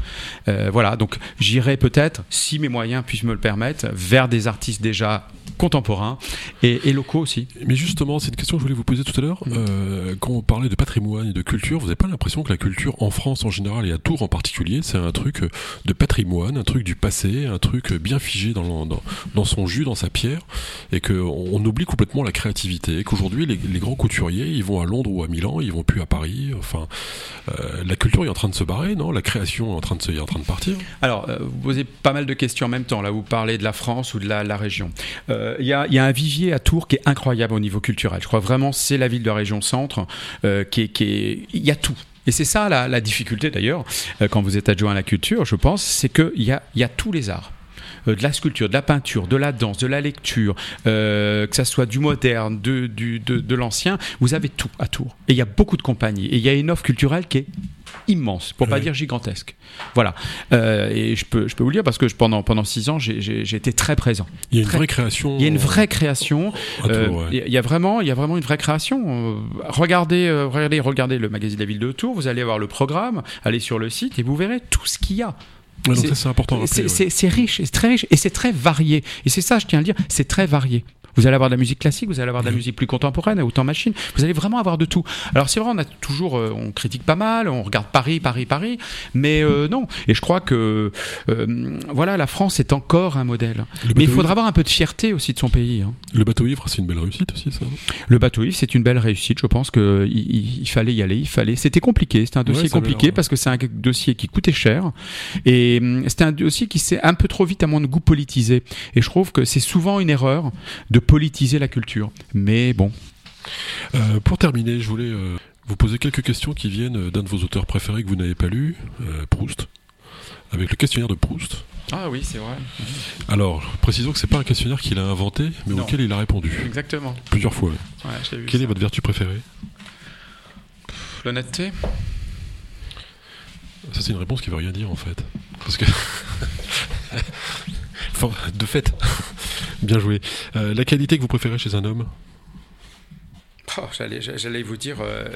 Euh, voilà, donc j'irai peut-être, si mes moyens puissent me le permettre, vers des artistes déjà contemporains et, et locaux aussi. Mais justement, c'est une question que je voulais vous poser tout à l'heure. Mm. Euh, quand on parlait de patrimoine et de culture, vous n'avez pas l'impression que la culture en France en général et à Tours en particulier, c'est un truc de patrimoine, un truc du passé, un truc bien figé dans, son jus, dans sa pierre, et qu'on on oublie complètement la créativité, et qu'aujourd'hui les, grands couturiers, ils vont à Londres ou à Milan, ils vont plus à Paris. Enfin, euh, la culture est en train de se barrer, non? La création est en train de se, en train de partir. Alors, euh, vous posez pas mal de questions en même temps. Là, vous parlez de la France ou de la, la région. Euh, Il y, a, y a un vivier à Tours qui est incroyable au niveau culturel. Je crois vraiment c'est la ville de région centre qui est, qui est- Il y a tout. Et c'est ça la, la difficulté d'ailleurs, quand vous êtes adjoint à la culture, je pense, c'est qu'il y a, y a tous les arts. Euh, de la sculpture, de la peinture, de la danse, de la lecture, euh, que ça soit du moderne, de, du, de, de l'ancien, vous avez tout à Tours. Et il y a beaucoup de compagnies. Et il y a une offre culturelle qui est immense, pour pas dire gigantesque. Voilà. Euh, et je peux, je peux vous le dire parce que je- pendant, pendant six ans, j'ai- été très présent. Il y a une Très- vraie création. Il y a une vraie création. euh, ouais. Il y a vraiment, il y a vraiment une vraie création. Regardez, regardez, regardez le magazine de la ville de Tours. Vous allez voir le programme. Allez sur le site et vous verrez tout ce qu'il y a. Ouais, c'est- important ouais. c'est- c'est riche, c'est très riche et c'est très varié. Et c'est ça, je tiens à le dire, c'est très varié. Vous allez avoir de la musique classique, vous allez avoir de la musique plus contemporaine, autant machine. Vous allez vraiment avoir de tout. Alors c'est vrai, on a toujours, euh, on critique pas mal, on regarde Paris, Paris, Paris, mais euh, non. Et je crois que euh, voilà, la France est encore un modèle. Mais il faudra avoir un peu de fierté aussi de son pays. hein. Le bateau ivre, c'est une belle réussite aussi, ça. Le bateau ivre, c'est une belle réussite. Je pense que il, il fallait y aller. Il fallait. C'était compliqué. C'était un dossier Ouais, compliqué parce que c'est un dossier qui coûtait cher et hum, c'était un dossier qui s'est un peu trop vite à mon goût politisé. Et je trouve que c'est souvent une erreur de politiser la culture. Mais bon, Euh, pour terminer, je voulais euh, vous poser quelques questions qui viennent d'un de vos auteurs préférés que vous n'avez pas lu, euh, Proust, avec le questionnaire de Proust. ah oui, c'est vrai. Alors, précisons que c'est pas un questionnaire qu'il a inventé, mais Non. auquel il a répondu Exactement. plusieurs fois. Ouais, Quelle ça. est votre vertu préférée? L'honnêteté. Ça, c'est une réponse qui veut rien dire en fait. Parce que. Enfin, de fait. Bien joué. Euh, la qualité que vous préférez chez un homme Oh, j'allais, vous dire. euh,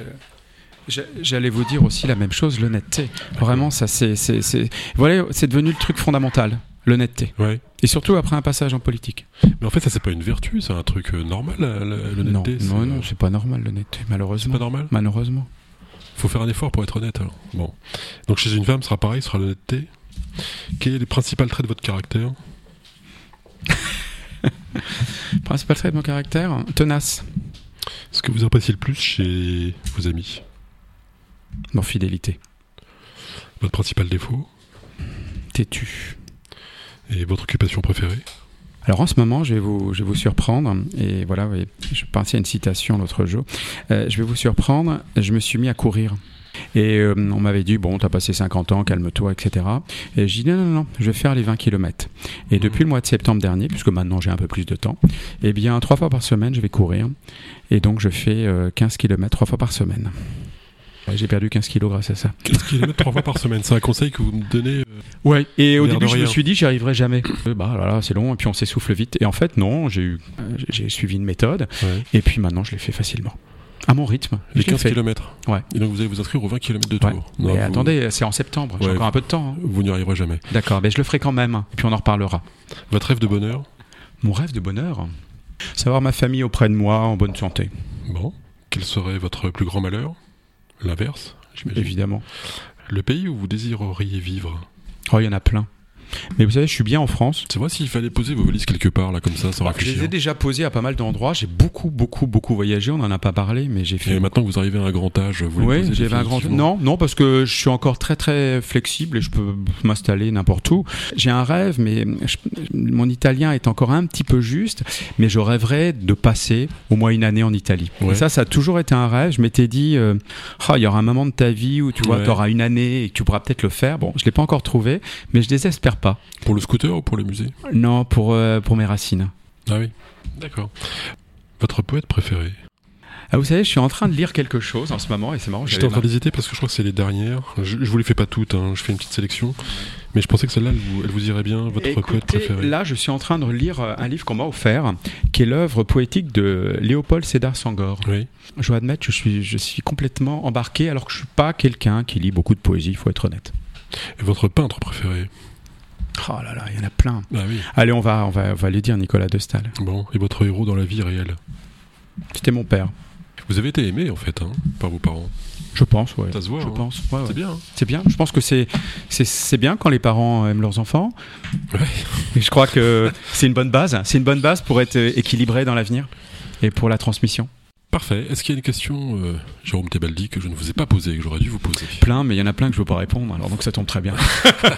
j'a- J'allais vous dire aussi la même chose, l'honnêteté. Vraiment, ça c'est, c'est, c'est- voilà, c'est devenu le truc fondamental, l'honnêteté. Ouais. Et surtout après un passage en politique. Mais en fait, ça, c'est pas une vertu, c'est un truc euh, normal, Non, l'honnêteté. c'est- non, non, c'est pas normal l'honnêteté, C'est malheureusement. pas normal Malheureusement. Faut faire un effort pour être honnête alors. Bon. Donc chez une femme, ce sera pareil, ce sera l'honnêteté. Quels sont les principaux traits de votre caractère? Principal trait de mon caractère, tenace, Ce que vous appréciez le plus chez vos amis non fidélité, Votre principal défaut têtu. Et votre occupation préférée Alors en ce moment, je vais vous, je vais vous surprendre, et voilà, oui, je pensais à une citation l'autre jour. Euh, je vais vous surprendre, je me suis mis à courir. Et euh, on m'avait dit, bon, t'as passé 50 ans, calme-toi, etc. Et j'ai dit, non, non, non, je vais faire les 20 km. Et Mhm. depuis le mois de septembre dernier, puisque maintenant j'ai un peu plus de temps, eh bien, trois fois par semaine, je vais courir. Et donc, je fais euh, 15 km trois fois par semaine. Ouais, J'ai perdu 15 kilos grâce à ça. 15 km trois fois par semaine, c'est un conseil que vous me donnez euh, Ouais. Et au début, je me suis dit, j'y arriverai jamais. Euh, bah là, là, c'est long, et puis on s'essouffle vite. Et en fait, non, j'ai eu, euh, j'ai suivi une méthode, ouais, et puis maintenant, je l'ai fait facilement. À mon rythme. les Je l'ai 15 fait. km. Ouais. Et donc vous allez vous inscrire aux 20 km de Ouais. tour. Mais vous- attendez, c'est en septembre. J'ai Ouais. encore un peu de temps. hein. Vous n'y arriverez jamais. D'accord, mais je le ferai quand même. Et puis on en reparlera. Votre rêve de bonheur? Mon rêve de bonheur? Savoir ma famille auprès de moi en bonne santé, Bon. Quel serait votre plus grand malheur? L'inverse, j'imagine. évidemment. Le pays où vous désireriez vivre? Oh, il y en a plein. Mais vous savez, je suis bien en France. C'est vrai s'il fallait poser vos valises quelque part, là, comme ça, sans Bah, je les ai réfléchir. déjà posés à pas mal d'endroits. J'ai beaucoup, beaucoup, beaucoup voyagé. On n'en a pas parlé, mais j'ai fait Et maintenant que vous arrivez à un grand âge, vous Oui, posez j'avais un grand. Non, non, parce que je suis encore très très flexible et je peux m'installer n'importe où. J'ai un rêve, mais je- mon italien est encore un petit peu juste. Mais je rêverais de passer au moins une année en Italie. Ouais. Et ça, ça a toujours été un rêve. Je m'étais dit, euh, Ah, il y aura un moment de ta vie où tu vois, Ouais. tu auras une année et que tu pourras peut-être le faire. Bon, je l'ai pas encore trouvé, mais je désespère pas. Pour le scooter ou pour le musée Non, pour euh, pour mes racines. Ah oui. D'accord. Votre poète préféré Ah, vous savez, je suis en train de lire quelque chose en ce moment et c'est marrant. J'étais en train d'hésiter parce que je crois que c'est les dernières. Je, je vous les fais pas toutes, hein, je fais une petite sélection. Mais je pensais que celle-là, elle vous, elle vous irait bien, votre poète préféré. Là, je suis en train de lire euh, un livre qu'on m'a offert, qui est l'œuvre poétique de Léopold Sédar Senghor. Oui. Je dois admettre, je suis, je suis complètement embarqué, alors que je suis pas quelqu'un qui lit beaucoup de poésie, il faut être honnête. Et votre peintre préféré? Oh là là, il y en a plein. Ah oui. Allez, on va, on va, on va les dire, Nicolas de Staël. Bon. Et votre héros dans la vie réelle? C'était mon père, Vous avez été aimé, en fait, hein, par vos parents? je pense, ouais. Ça se voit. Je hein. pense, ouais, ouais. C'est bien. hein. C'est bien. Je pense que c'est, c'est, c'est bien quand les parents aiment leurs enfants. Ouais. Et je crois que c'est une bonne base. C'est une bonne base pour être équilibré dans l'avenir et pour la transmission. Parfait. Est-ce qu'il y a une question, euh, Jérôme Tebaldi, que je ne vous ai pas posée, que j'aurais dû vous poser Plein, mais il y en a plein que je ne veux pas répondre. Alors donc ça tombe très bien.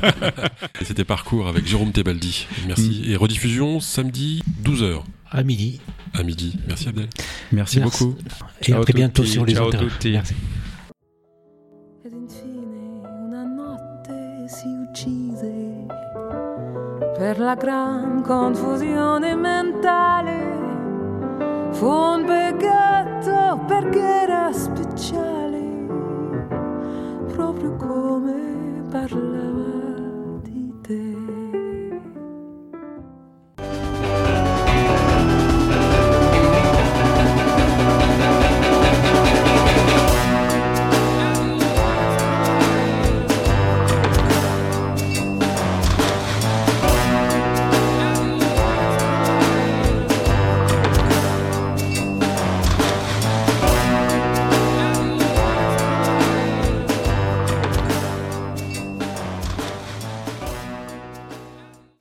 Et C'était Parcours avec Jérôme Tebaldi. Merci. Et rediffusion samedi 12h À midi. à midi. Merci Abdel. Merci, Merci. beaucoup. Et Ciao à très bientôt sur les ciao tutti. Merci. Ed infine una notte si uccise per la gran confusione mentale. Fu un peccato perché era speciale, proprio come parlare.